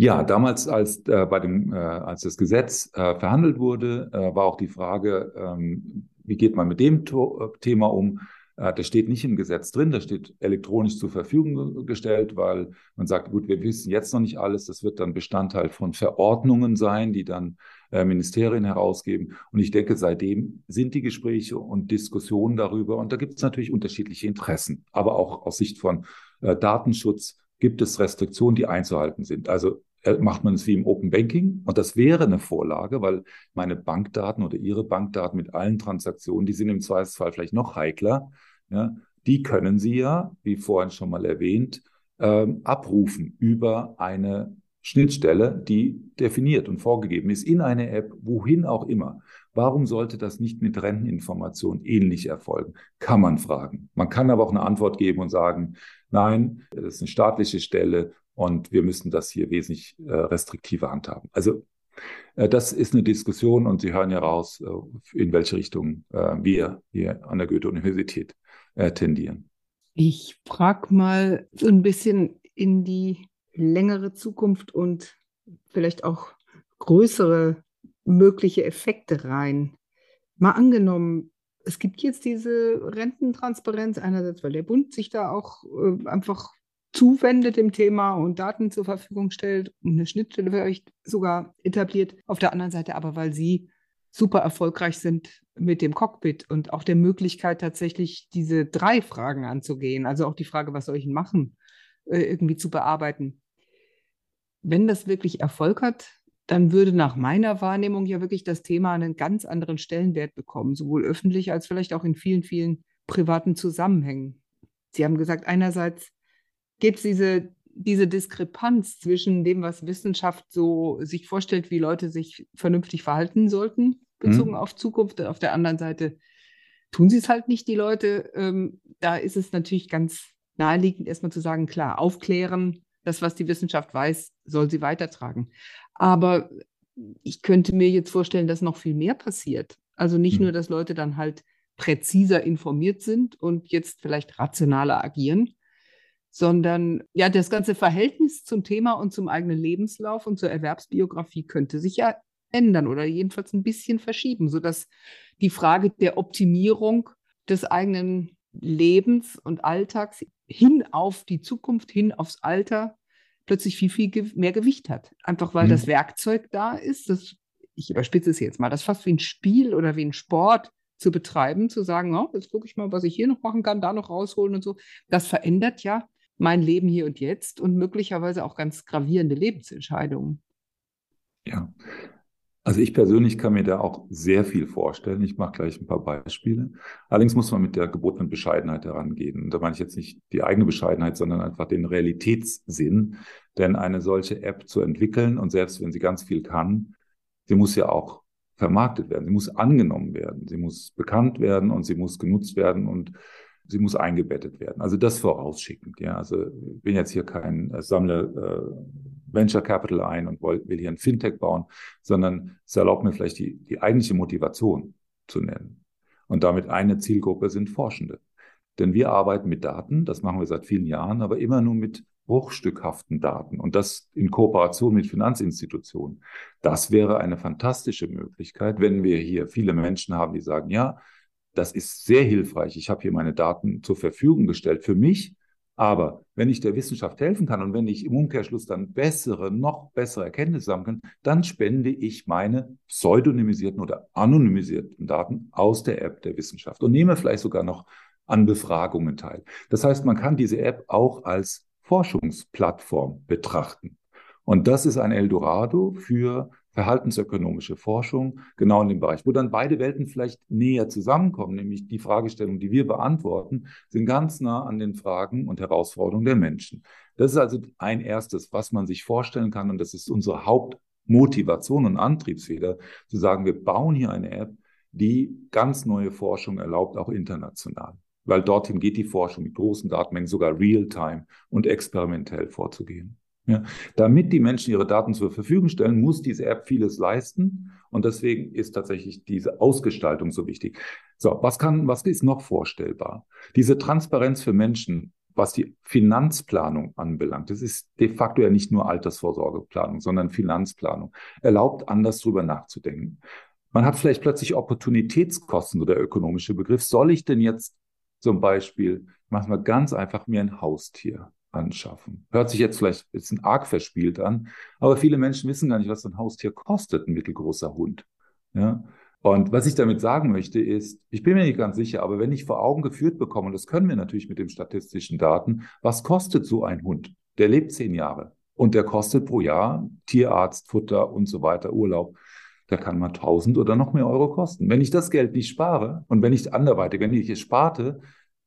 Ja, damals, als, äh, bei dem, äh, als das Gesetz äh, verhandelt wurde, äh, war auch die Frage, ähm, wie geht man mit dem to äh, Thema um? Äh, das steht nicht im Gesetz drin, das steht elektronisch zur Verfügung gestellt, weil man sagt, gut, wir wissen jetzt noch nicht alles, das wird dann Bestandteil von Verordnungen sein, die dann Ministerien herausgeben. Und ich denke, seitdem sind die Gespräche und Diskussionen darüber, und da gibt es natürlich unterschiedliche Interessen, aber auch aus Sicht von Datenschutz gibt es Restriktionen, die einzuhalten sind. Also macht man es wie im Open Banking. Und das wäre eine Vorlage, weil meine Bankdaten oder Ihre Bankdaten mit allen Transaktionen, die sind im Zweifelsfall vielleicht noch heikler. Ja, die können Sie ja, wie vorhin schon mal erwähnt, ähm, abrufen über eine Schnittstelle, die definiert und vorgegeben ist in eine App, wohin auch immer. Warum sollte das nicht mit Renteninformationen ähnlich erfolgen? Kann man fragen. Man kann aber auch eine Antwort geben und sagen, nein, das ist eine staatliche Stelle und wir müssen das hier wesentlich äh, restriktiver handhaben. Also äh, das ist eine Diskussion und Sie hören ja raus, äh, in welche Richtung äh, wir hier an der Goethe-Universität äh, tendieren. Ich frage mal so ein bisschen in die längere Zukunft und vielleicht auch größere mögliche Effekte rein. Mal angenommen, es gibt jetzt diese Rententransparenz einerseits, weil der Bund sich da auch äh, einfach zuwendet dem Thema und Daten zur Verfügung stellt und eine Schnittstelle vielleicht sogar etabliert. Auf der anderen Seite aber, weil sie super erfolgreich sind mit dem Cockpit und auch der Möglichkeit tatsächlich diese drei Fragen anzugehen, also auch die Frage, was soll ich machen, äh, irgendwie zu bearbeiten. Wenn das wirklich Erfolg hat, dann würde nach meiner Wahrnehmung ja wirklich das Thema einen ganz anderen Stellenwert bekommen, sowohl öffentlich als vielleicht auch in vielen, vielen privaten Zusammenhängen. Sie haben gesagt, einerseits gibt es diese, diese Diskrepanz zwischen dem, was Wissenschaft so sich vorstellt, wie Leute sich vernünftig verhalten sollten, bezogen mhm. auf Zukunft. Auf der anderen Seite tun sie es halt nicht, die Leute. Ähm, da ist es natürlich ganz naheliegend, erstmal zu sagen, klar, aufklären, das, was die Wissenschaft weiß, soll sie weitertragen. Aber ich könnte mir jetzt vorstellen, dass noch viel mehr passiert. Also nicht mhm. nur, dass Leute dann halt präziser informiert sind und jetzt vielleicht rationaler agieren, sondern ja, das ganze Verhältnis zum Thema und zum eigenen Lebenslauf und zur Erwerbsbiografie könnte sich ja ändern oder jedenfalls ein bisschen verschieben, sodass die Frage der Optimierung des eigenen Lebens und Alltags hin auf die Zukunft, hin aufs Alter plötzlich viel, viel mehr Gewicht hat. Einfach weil mhm. das Werkzeug da ist, das, ich überspitze es jetzt mal, das fast wie ein Spiel oder wie ein Sport zu betreiben, zu sagen, oh, jetzt gucke ich mal, was ich hier noch machen kann, da noch rausholen und so. Das verändert ja mein Leben hier und jetzt und möglicherweise auch ganz gravierende Lebensentscheidungen. Ja, also ich persönlich kann mir da auch sehr viel vorstellen. Ich mache gleich ein paar Beispiele. Allerdings muss man mit der gebotenen Bescheidenheit herangehen. Und da meine ich jetzt nicht die eigene Bescheidenheit, sondern einfach den Realitätssinn. Denn eine solche App zu entwickeln und selbst wenn sie ganz viel kann, sie muss ja auch vermarktet werden. Sie muss angenommen werden. Sie muss bekannt werden und sie muss genutzt werden. Und sie muss eingebettet werden. Also das vorausschickend. Ja, also ich bin jetzt hier kein äh, Sammler äh, Venture Capital ein und will, will hier ein Fintech bauen, sondern es erlaubt mir vielleicht die, die eigentliche Motivation zu nennen. Und damit eine Zielgruppe sind Forschende. Denn wir arbeiten mit Daten, das machen wir seit vielen Jahren, aber immer nur mit bruchstückhaften Daten und das in Kooperation mit Finanzinstitutionen. Das wäre eine fantastische Möglichkeit, wenn wir hier viele Menschen haben, die sagen, ja, das ist sehr hilfreich. Ich habe hier meine Daten zur Verfügung gestellt für mich. Aber wenn ich der Wissenschaft helfen kann und wenn ich im Umkehrschluss dann bessere, noch bessere Erkenntnisse haben kann, dann spende ich meine pseudonymisierten oder anonymisierten Daten aus der App der Wissenschaft und nehme vielleicht sogar noch an Befragungen teil. Das heißt, man kann diese App auch als Forschungsplattform betrachten. Und das ist ein Eldorado für verhaltensökonomische Forschung, genau in dem Bereich, wo dann beide Welten vielleicht näher zusammenkommen, nämlich die Fragestellungen, die wir beantworten, sind ganz nah an den Fragen und Herausforderungen der Menschen. Das ist also ein erstes, was man sich vorstellen kann, und das ist unsere Hauptmotivation und Antriebsfeder, zu sagen, wir bauen hier eine App, die ganz neue Forschung erlaubt, auch international. Weil dorthin geht die Forschung mit großen Datenmengen sogar real-time und experimentell vorzugehen. Ja, damit die Menschen ihre Daten zur Verfügung stellen, muss diese App vieles leisten. Und deswegen ist tatsächlich diese Ausgestaltung so wichtig. So, was kann, was ist noch vorstellbar? Diese Transparenz für Menschen, was die Finanzplanung anbelangt. Das ist de facto ja nicht nur Altersvorsorgeplanung, sondern Finanzplanung. Erlaubt, anders drüber nachzudenken. Man hat vielleicht plötzlich Opportunitätskosten, so der ökonomische Begriff. Soll ich denn jetzt zum Beispiel, machen wir ganz einfach, mir ein Haustier anschaffen. Hört sich jetzt vielleicht ein bisschen arg verspielt an, aber viele Menschen wissen gar nicht, was ein Haustier kostet, ein mittelgroßer Hund. Ja? Und was ich damit sagen möchte, ist, ich bin mir nicht ganz sicher, aber wenn ich vor Augen geführt bekomme, und das können wir natürlich mit den statistischen Daten, was kostet so ein Hund? Der lebt zehn Jahre und der kostet pro Jahr Tierarzt, Futter und so weiter, Urlaub. Da kann man 1000 oder noch mehr Euro kosten. Wenn ich das Geld nicht spare und wenn ich anderweitig, wenn ich es sparte,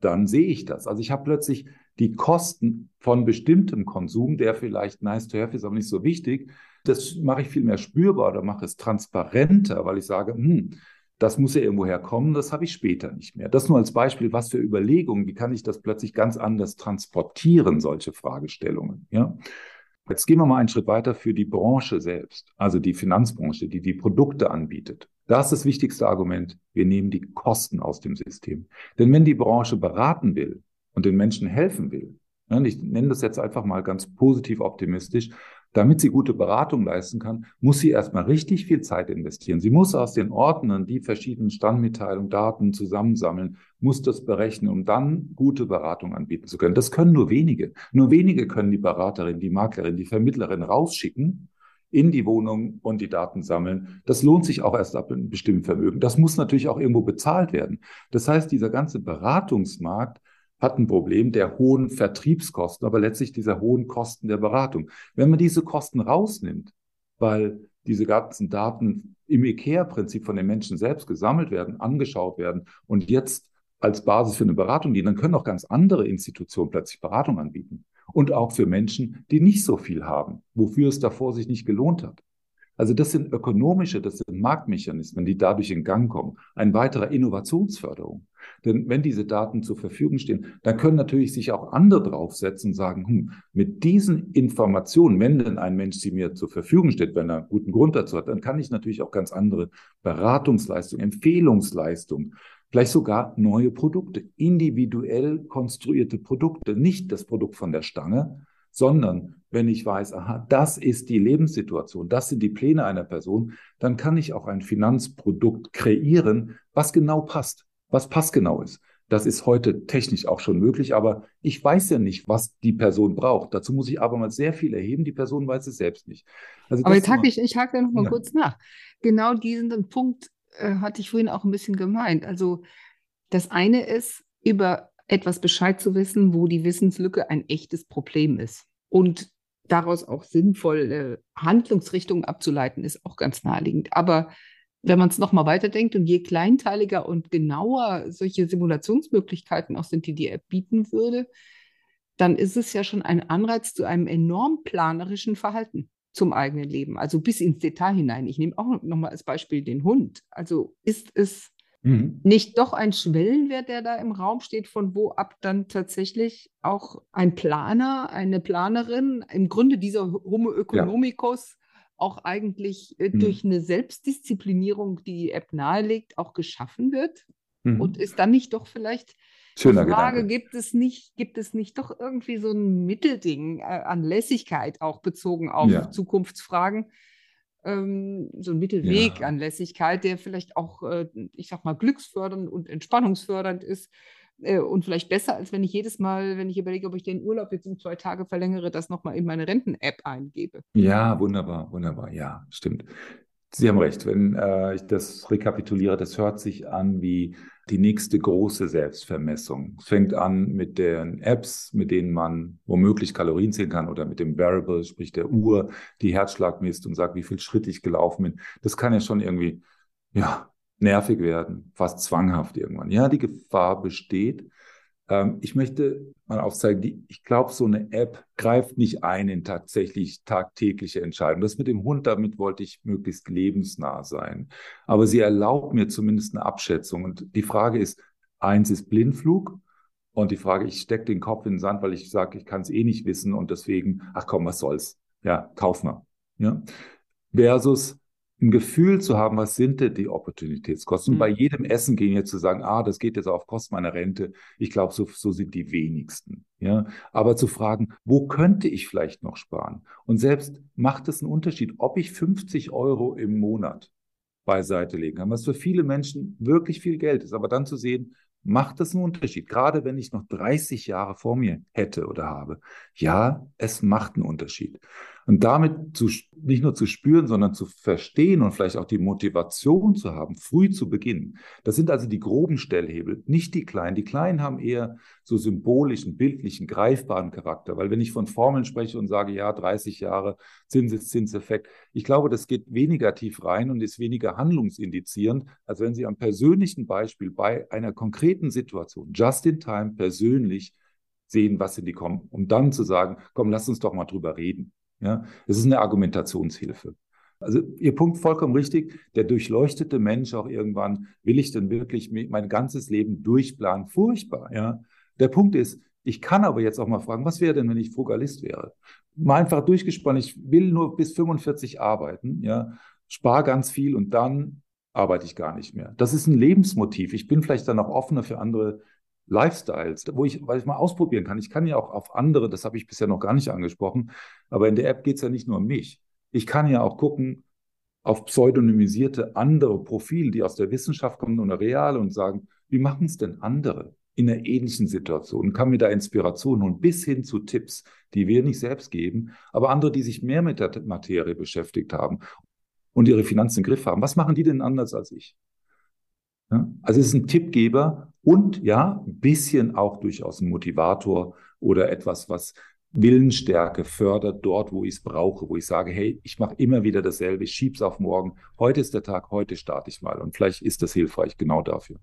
dann sehe ich das. Also ich habe plötzlich die Kosten von bestimmtem Konsum, der vielleicht nice to have ist, aber nicht so wichtig, das mache ich viel mehr spürbar oder mache es transparenter, weil ich sage, hm, das muss ja irgendwo herkommen, das habe ich später nicht mehr. Das nur als Beispiel, was für Überlegungen, wie kann ich das plötzlich ganz anders transportieren, solche Fragestellungen. Ja? Jetzt gehen wir mal einen Schritt weiter für die Branche selbst, also die Finanzbranche, die die Produkte anbietet. Da ist das wichtigste Argument, wir nehmen die Kosten aus dem System. Denn wenn die Branche beraten will und den Menschen helfen will, ne, ich nenne das jetzt einfach mal ganz positiv optimistisch, damit sie gute Beratung leisten kann, muss sie erstmal richtig viel Zeit investieren. Sie muss aus den Ordnern die verschiedenen Standmitteilungen, Daten zusammensammeln, muss das berechnen, um dann gute Beratung anbieten zu können. Das können nur wenige. Nur wenige können die Beraterin, die Maklerin, die Vermittlerin rausschicken in die Wohnung und die Daten sammeln. Das lohnt sich auch erst ab einem bestimmten Vermögen. Das muss natürlich auch irgendwo bezahlt werden. Das heißt, dieser ganze Beratungsmarkt hat ein Problem der hohen Vertriebskosten, aber letztlich dieser hohen Kosten der Beratung. Wenn man diese Kosten rausnimmt, weil diese ganzen Daten im IKEA-Prinzip von den Menschen selbst gesammelt werden, angeschaut werden und jetzt als Basis für eine Beratung dienen, dann können auch ganz andere Institutionen plötzlich Beratung anbieten. Und auch für Menschen, die nicht so viel haben, wofür es davor sich nicht gelohnt hat. Also das sind ökonomische, das sind Marktmechanismen, die dadurch in Gang kommen. Ein weiterer Innovationsförderung. Denn wenn diese Daten zur Verfügung stehen, dann können natürlich sich auch andere draufsetzen und sagen, hm, mit diesen Informationen, wenn denn ein Mensch sie mir zur Verfügung steht, wenn er einen guten Grund dazu hat, dann kann ich natürlich auch ganz andere Beratungsleistungen, Empfehlungsleistungen, vielleicht sogar neue Produkte, individuell konstruierte Produkte, nicht das Produkt von der Stange, sondern wenn ich weiß, aha, das ist die Lebenssituation, das sind die Pläne einer Person, dann kann ich auch ein Finanzprodukt kreieren, was genau passt, was passgenau ist. Das ist heute technisch auch schon möglich, aber ich weiß ja nicht, was die Person braucht. Dazu muss ich aber mal sehr viel erheben. Die Person weiß es selbst nicht. Also aber jetzt hake ich, ich hake da noch mal ja. kurz nach. Genau diesen Punkt äh, hatte ich vorhin auch ein bisschen gemeint. Also das eine ist, über etwas Bescheid zu wissen, wo die Wissenslücke ein echtes Problem ist. Und daraus auch sinnvolle Handlungsrichtungen abzuleiten, ist auch ganz naheliegend. Aber wenn man es nochmal weiterdenkt und je kleinteiliger und genauer solche Simulationsmöglichkeiten auch sind, die die App bieten würde, dann ist es ja schon ein Anreiz zu einem enorm planerischen Verhalten zum eigenen Leben, also bis ins Detail hinein. Ich nehme auch nochmal als Beispiel den Hund. Also ist es Mhm. Nicht doch ein Schwellenwert, der da im Raum steht, von wo ab dann tatsächlich auch ein Planer, eine Planerin, im Grunde dieser Homo economicus ja. auch eigentlich äh, mhm. durch eine Selbstdisziplinierung, die die App nahelegt, auch geschaffen wird? Mhm. Und ist dann nicht doch vielleicht Schöner die Frage, Gedanke. gibt es nicht, gibt es nicht doch irgendwie so ein Mittelding äh, an Lässigkeit auch bezogen auf ja. Zukunftsfragen? ähm, so ein Mittelweg ja. an Lässigkeit, der vielleicht auch, äh, ich sag mal, glücksfördernd und entspannungsfördernd ist. Äh, und vielleicht besser, als wenn ich jedes Mal, wenn ich überlege, ob ich den Urlaub jetzt um zwei Tage verlängere, das nochmal in meine Renten-App eingebe. Ja, wunderbar, wunderbar. Ja, stimmt. Sie haben recht. Wenn äh, ich das rekapituliere, das hört sich an wie die nächste große Selbstvermessung. Es fängt an mit den Apps, mit denen man womöglich Kalorien zählen kann oder mit dem Variable, sprich der Uhr, die Herzschlag misst und sagt, wie viel Schritt ich gelaufen bin. Das kann ja schon irgendwie, ja, nervig werden, fast zwanghaft irgendwann. Ja, die Gefahr besteht. Ähm, ich möchte mal aufzeigen, die, ich glaube, so eine App greift nicht ein in tatsächlich tagtägliche Entscheidungen. Das mit dem Hund, damit wollte ich möglichst lebensnah sein. Aber sie erlaubt mir zumindest eine Abschätzung. Und die Frage ist, eins ist Blindflug Und die Frage, ich stecke den Kopf in den Sand, weil ich sage, ich kann es eh nicht wissen und deswegen, ach komm, was soll's? Ja, kauf mal. Ja? Versus ein Gefühl zu haben, was sind denn die Opportunitätskosten? Mhm. Bei jedem Essen gehen jetzt zu sagen, ah, das geht jetzt auf Kosten meiner Rente. Ich glaube, so, so sind die wenigsten. Ja, aber zu fragen, wo könnte ich vielleicht noch sparen? Und selbst macht es einen Unterschied, ob ich 50 Euro im Monat beiseite legen kann, was für viele Menschen wirklich viel Geld ist. Aber dann zu sehen, macht das einen Unterschied. Gerade wenn ich noch 30 Jahre vor mir hätte oder habe. Ja, es macht einen Unterschied. Und damit zu, nicht nur zu spüren, sondern zu verstehen und vielleicht auch die Motivation zu haben, früh zu beginnen. Das sind also die groben Stellhebel, nicht die kleinen. Die kleinen haben eher so symbolischen, bildlichen, greifbaren Charakter. Weil wenn ich von Formeln spreche und sage, ja, 30 Jahre Zinseszinseffekt, ich glaube, das geht weniger tief rein und ist weniger handlungsindizierend, als wenn Sie am persönlichen Beispiel bei einer konkreten Situation, just in time, persönlich sehen, was sind die kommen, um dann zu sagen, komm, lass uns doch mal drüber reden. Ja, es ist eine Argumentationshilfe. Also Ihr Punkt vollkommen richtig. Der durchleuchtete Mensch auch irgendwann, will ich denn wirklich mein ganzes Leben durchplanen? Furchtbar, ja. Der Punkt ist, ich kann aber jetzt auch mal fragen, was wäre denn, wenn ich Frugalist wäre? Mal einfach durchgesponnen, ich will nur bis 45 arbeiten, ja, spare ganz viel und dann arbeite ich gar nicht mehr. Das ist ein Lebensmotiv. Ich bin vielleicht dann auch offener für andere Lifestyles, wo ich, weil ich mal ausprobieren kann. Ich kann ja auch auf andere, das habe ich bisher noch gar nicht angesprochen, aber in der App geht es ja nicht nur um mich. Ich kann ja auch gucken auf pseudonymisierte andere Profile, die aus der Wissenschaft kommen oder real und sagen, wie machen es denn andere in einer ähnlichen Situation? Und kann mir da Inspiration holen, bis hin zu Tipps, die wir nicht selbst geben, aber andere, die sich mehr mit der Materie beschäftigt haben und ihre Finanzen im Griff haben. Was machen die denn anders als ich? Ja? Also es ist ein Tippgeber und ja, ein bisschen auch durchaus ein Motivator oder etwas, was Willensstärke fördert dort, wo ich es brauche, wo ich sage, hey, ich mache immer wieder dasselbe, ich schieb's auf morgen. Heute ist der Tag, heute starte ich mal. Und vielleicht ist das hilfreich genau dafür.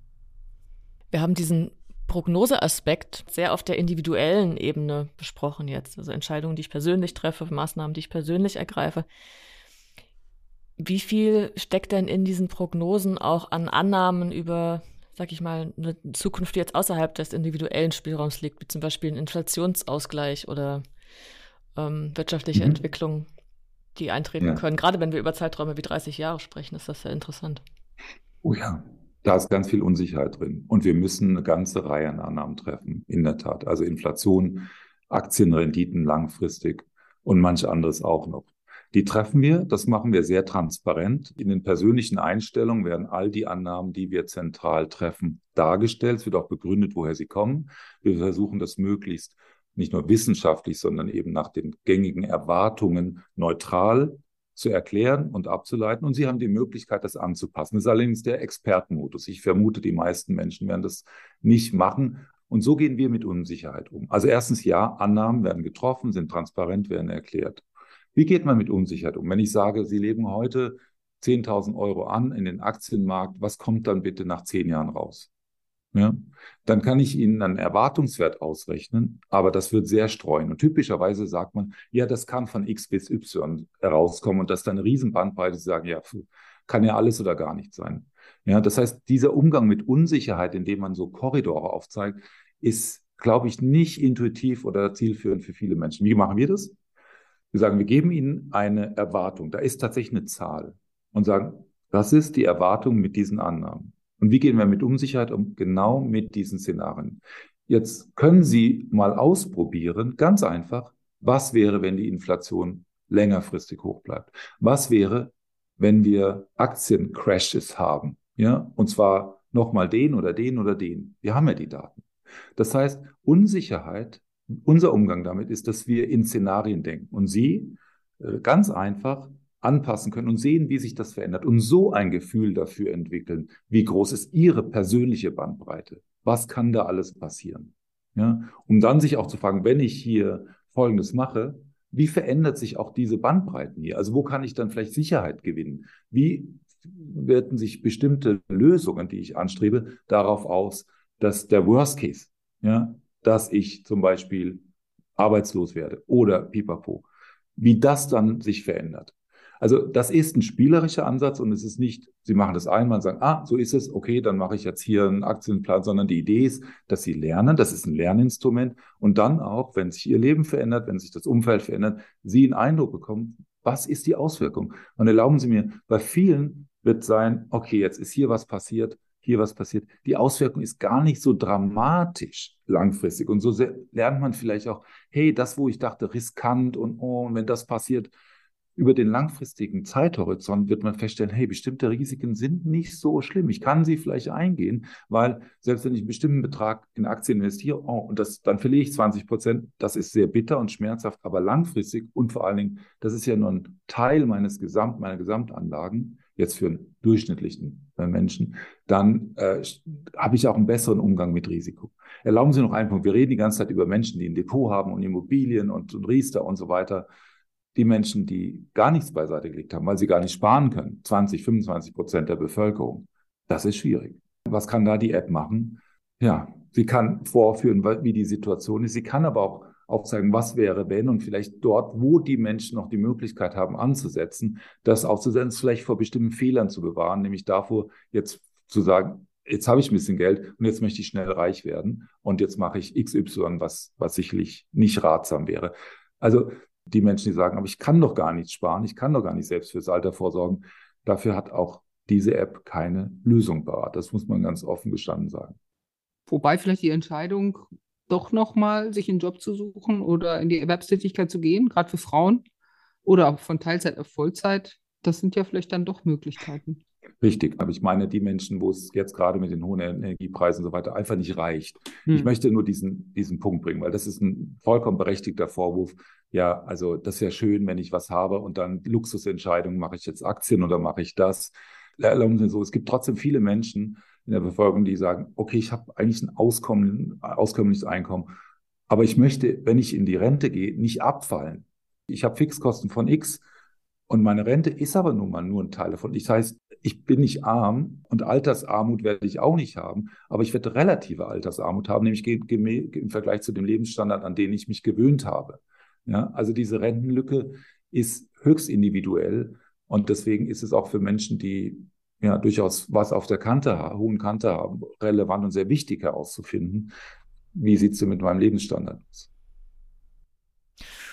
Wir haben diesen Prognoseaspekt sehr auf der individuellen Ebene besprochen jetzt. Also Entscheidungen, die ich persönlich treffe, Maßnahmen, die ich persönlich ergreife. Wie viel steckt denn in diesen Prognosen auch an Annahmen über, sag ich mal, eine Zukunft, die jetzt außerhalb des individuellen Spielraums liegt, wie zum Beispiel ein Inflationsausgleich oder ähm, wirtschaftliche mhm. Entwicklung, die eintreten ja. können? Gerade wenn wir über Zeiträume wie 30 Jahre sprechen, ist das sehr interessant. Oh ja, da ist ganz viel Unsicherheit drin. Und wir müssen eine ganze Reihe an Annahmen treffen, in der Tat. Also Inflation, Aktienrenditen langfristig und manch anderes auch noch. Die treffen wir, das machen wir sehr transparent. In den persönlichen Einstellungen werden all die Annahmen, die wir zentral treffen, dargestellt. Es wird auch begründet, woher sie kommen. Wir versuchen das möglichst nicht nur wissenschaftlich, sondern eben nach den gängigen Erwartungen neutral zu erklären und abzuleiten. Und Sie haben die Möglichkeit, das anzupassen. Das ist allerdings der Expertenmodus. Ich vermute, die meisten Menschen werden das nicht machen. Und so gehen wir mit Unsicherheit um. Also erstens, ja, Annahmen werden getroffen, sind transparent, werden erklärt. Wie geht man mit Unsicherheit um? Wenn ich sage, Sie leben heute 10.000 Euro an in den Aktienmarkt, was kommt dann bitte nach zehn Jahren raus? Ja, dann kann ich Ihnen einen Erwartungswert ausrechnen, aber das wird sehr streuen. Und typischerweise sagt man, ja, das kann von X bis Y herauskommen und das ist dann eine Riesenbandbreite, Sie sagen, ja, kann ja alles oder gar nicht sein. Ja, das heißt, dieser Umgang mit Unsicherheit, indem man so Korridore aufzeigt, ist, glaube ich, nicht intuitiv oder zielführend für viele Menschen. Wie machen wir das? Wir sagen, wir geben Ihnen eine Erwartung. Da ist tatsächlich eine Zahl und sagen, das ist die Erwartung mit diesen Annahmen. Und wie gehen wir mit Unsicherheit um? Genau mit diesen Szenarien. Jetzt können Sie mal ausprobieren, ganz einfach, was wäre, wenn die Inflation längerfristig hoch bleibt? Was wäre, wenn wir Aktiencrashes haben? Ja, und zwar nochmal den oder den oder den. Wir haben ja die Daten. Das heißt, Unsicherheit unser Umgang damit ist, dass wir in Szenarien denken und sie äh, ganz einfach anpassen können und sehen, wie sich das verändert und so ein Gefühl dafür entwickeln, wie groß ist ihre persönliche Bandbreite, was kann da alles passieren, ja, um dann sich auch zu fragen, wenn ich hier Folgendes mache, wie verändert sich auch diese Bandbreiten hier? Also wo kann ich dann vielleicht Sicherheit gewinnen? Wie werden sich bestimmte Lösungen, die ich anstrebe, darauf aus, dass der Worst Case, ja, dass ich zum Beispiel arbeitslos werde oder pipapo. Wie das dann sich verändert. Also das ist ein spielerischer Ansatz und es ist nicht, Sie machen das einmal und sagen, ah, so ist es, okay, dann mache ich jetzt hier einen Aktienplan, sondern die Idee ist, dass Sie lernen, das ist ein Lerninstrument und dann auch, wenn sich Ihr Leben verändert, wenn sich das Umfeld verändert, Sie einen Eindruck bekommen, was ist die Auswirkung? Und erlauben Sie mir, bei vielen wird sein, okay, jetzt ist hier was passiert, hier was passiert. Die Auswirkung ist gar nicht so dramatisch langfristig. Und so lernt man vielleicht auch, hey, das, wo ich dachte, riskant und oh, und wenn das passiert, über den langfristigen Zeithorizont wird man feststellen, hey, bestimmte Risiken sind nicht so schlimm. Ich kann sie vielleicht eingehen, weil selbst wenn ich einen bestimmten Betrag in Aktien investiere, oh, und das, dann verliere ich 20 Prozent, das ist sehr bitter und schmerzhaft, aber langfristig und vor allen Dingen, das ist ja nur ein Teil meines Gesamt, meiner Gesamtanlagen, jetzt für einen durchschnittlichen äh, Menschen, dann äh, habe ich auch einen besseren Umgang mit Risiko. Erlauben Sie noch einen Punkt. Wir reden die ganze Zeit über Menschen, die ein Depot haben und Immobilien und, und Riester und so weiter die Menschen, die gar nichts beiseite gelegt haben, weil sie gar nicht sparen können, 20, 25 Prozent der Bevölkerung, das ist schwierig. Was kann da die App machen? Ja, sie kann vorführen, wie die Situation ist. Sie kann aber auch aufzeigen, was wäre, wenn und vielleicht dort, wo die Menschen noch die Möglichkeit haben anzusetzen, das aufzusetzen, vielleicht vor bestimmten Fehlern zu bewahren, nämlich davor jetzt zu sagen, jetzt habe ich ein bisschen Geld und jetzt möchte ich schnell reich werden und jetzt mache ich XY, was, was sicherlich nicht ratsam wäre. Also die Menschen, die sagen, aber ich kann doch gar nichts sparen, ich kann doch gar nicht selbst fürs Alter vorsorgen. Dafür hat auch diese App keine Lösung parat. Das muss man ganz offen gestanden sagen. Wobei vielleicht die Entscheidung, doch nochmal sich einen Job zu suchen oder in die Erwerbstätigkeit zu gehen, gerade für Frauen oder auch von Teilzeit auf Vollzeit, das sind ja vielleicht dann doch Möglichkeiten. Richtig, aber ich meine die Menschen, wo es jetzt gerade mit den hohen Energiepreisen und so weiter einfach nicht reicht. Hm. Ich möchte nur diesen, diesen Punkt bringen, weil das ist ein vollkommen berechtigter Vorwurf. Ja, also das ist ja schön, wenn ich was habe und dann Luxusentscheidungen, mache ich jetzt Aktien oder mache ich das? So, es gibt trotzdem viele Menschen in der Bevölkerung, die sagen, okay, ich habe eigentlich ein Auskommen, auskömmliches Einkommen, aber ich möchte, wenn ich in die Rente gehe, nicht abfallen. Ich habe Fixkosten von X und meine Rente ist aber nun mal nur ein Teil davon. Das heißt, ich bin nicht arm und Altersarmut werde ich auch nicht haben, aber ich werde relative Altersarmut haben, nämlich im Vergleich zu dem Lebensstandard, an den ich mich gewöhnt habe. Ja, also diese Rentenlücke ist höchst individuell und deswegen ist es auch für Menschen, die ja durchaus was auf der Kante, hohen Kante haben, relevant und sehr wichtig herauszufinden, wie sieht es denn mit meinem Lebensstandard aus.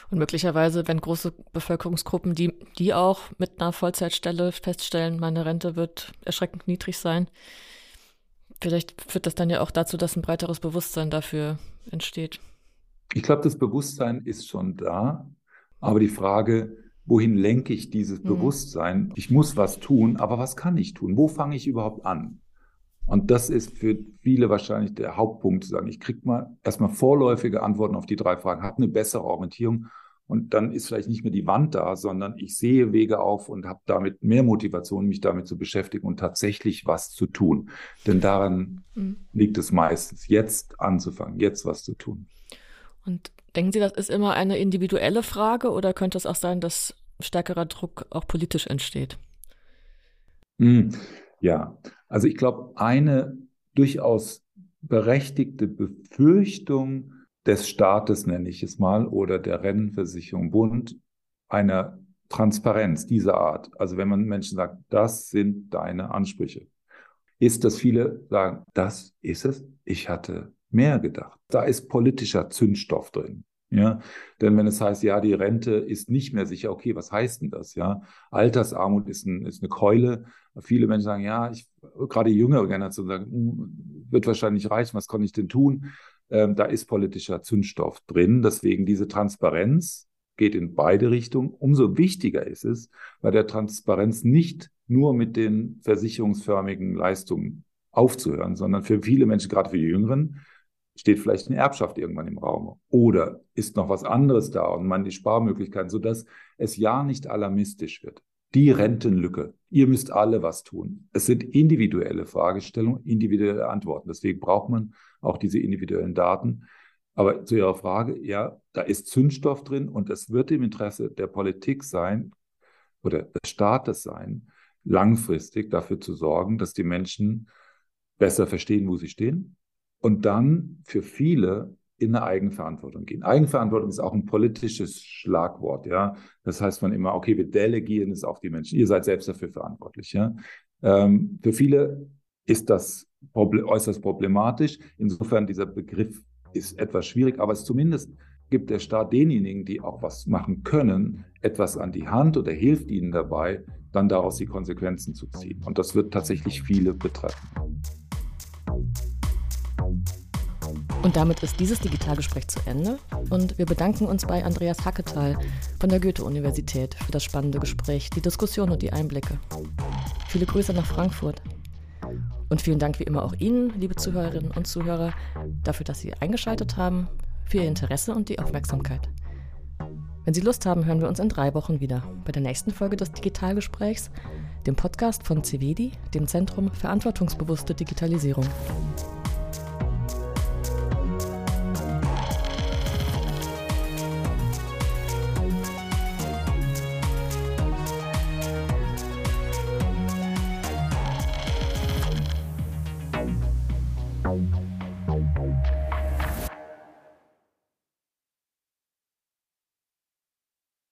Und möglicherweise, wenn große Bevölkerungsgruppen, die, die auch mit einer Vollzeitstelle feststellen, meine Rente wird erschreckend niedrig sein, vielleicht führt das dann ja auch dazu, dass ein breiteres Bewusstsein dafür entsteht. Ich glaube, das Bewusstsein ist schon da, aber die Frage, wohin lenke ich dieses mhm. Bewusstsein? Ich muss was tun, aber was kann ich tun? Wo fange ich überhaupt an? Und das ist für viele wahrscheinlich der Hauptpunkt, zu sagen, ich kriege mal erstmal vorläufige Antworten auf die drei Fragen, habe eine bessere Orientierung und dann ist vielleicht nicht mehr die Wand da, sondern ich sehe Wege auf und habe damit mehr Motivation, mich damit zu beschäftigen und tatsächlich was zu tun. Denn daran mhm. liegt es meistens, jetzt anzufangen, jetzt was zu tun. Und denken Sie, das ist immer eine individuelle Frage oder könnte es auch sein, dass stärkerer Druck auch politisch entsteht? Mhm. Ja, also ich glaube, eine durchaus berechtigte Befürchtung des Staates, nenne ich es mal, oder der Rentenversicherung Bund, einer Transparenz dieser Art. Also wenn man Menschen sagt, das sind deine Ansprüche, ist, dass viele sagen, das ist es, ich hatte mehr gedacht. Da ist politischer Zündstoff drin. Ja, denn wenn es heißt, ja, die Rente ist nicht mehr sicher, okay, was heißt denn das? Ja, Altersarmut ist, ein, ist eine Keule. Viele Menschen sagen, ja, ich, gerade die jüngere Generation sagen, hm, wird wahrscheinlich reichen, was kann ich denn tun? Ähm, da ist politischer Zündstoff drin. Deswegen diese Transparenz geht in beide Richtungen. Umso wichtiger ist es, bei der Transparenz nicht nur mit den versicherungsförmigen Leistungen aufzuhören, sondern für viele Menschen, gerade für die Jüngeren, steht vielleicht eine Erbschaft irgendwann im Raum oder ist noch was anderes da und man die Sparmöglichkeiten, sodass es ja nicht alarmistisch wird. Die Rentenlücke. Ihr müsst alle was tun. Es sind individuelle Fragestellungen, individuelle Antworten. Deswegen braucht man auch diese individuellen Daten. Aber zu Ihrer Frage, ja, da ist Zündstoff drin und es wird im Interesse der Politik sein oder des Staates sein, langfristig dafür zu sorgen, dass die Menschen besser verstehen, wo sie stehen, und dann für viele in eine Eigenverantwortung gehen. Eigenverantwortung ist auch ein politisches Schlagwort, ja. Das heißt man immer, okay, wir delegieren es auf die Menschen. Ihr seid selbst dafür verantwortlich, ja. Ähm, für viele ist das äußerst problematisch. Insofern dieser Begriff ist etwas schwierig, aber es zumindest gibt der Staat denjenigen, die auch was machen können, etwas an die Hand oder hilft ihnen dabei, dann daraus die Konsequenzen zu ziehen. Und das wird tatsächlich viele betreffen. Und damit ist dieses Digitalgespräch zu Ende und wir bedanken uns bei Andreas Hacketal von der Goethe-Universität für das spannende Gespräch, die Diskussion und die Einblicke. Viele Grüße nach Frankfurt. Und vielen Dank wie immer auch Ihnen, liebe Zuhörerinnen und Zuhörer, dafür, dass Sie eingeschaltet haben, für Ihr Interesse und die Aufmerksamkeit. Wenn Sie Lust haben, hören wir uns in drei Wochen wieder bei der nächsten Folge des Digitalgesprächs, dem Podcast von CVD, dem Zentrum Verantwortungsbewusste Digitalisierung.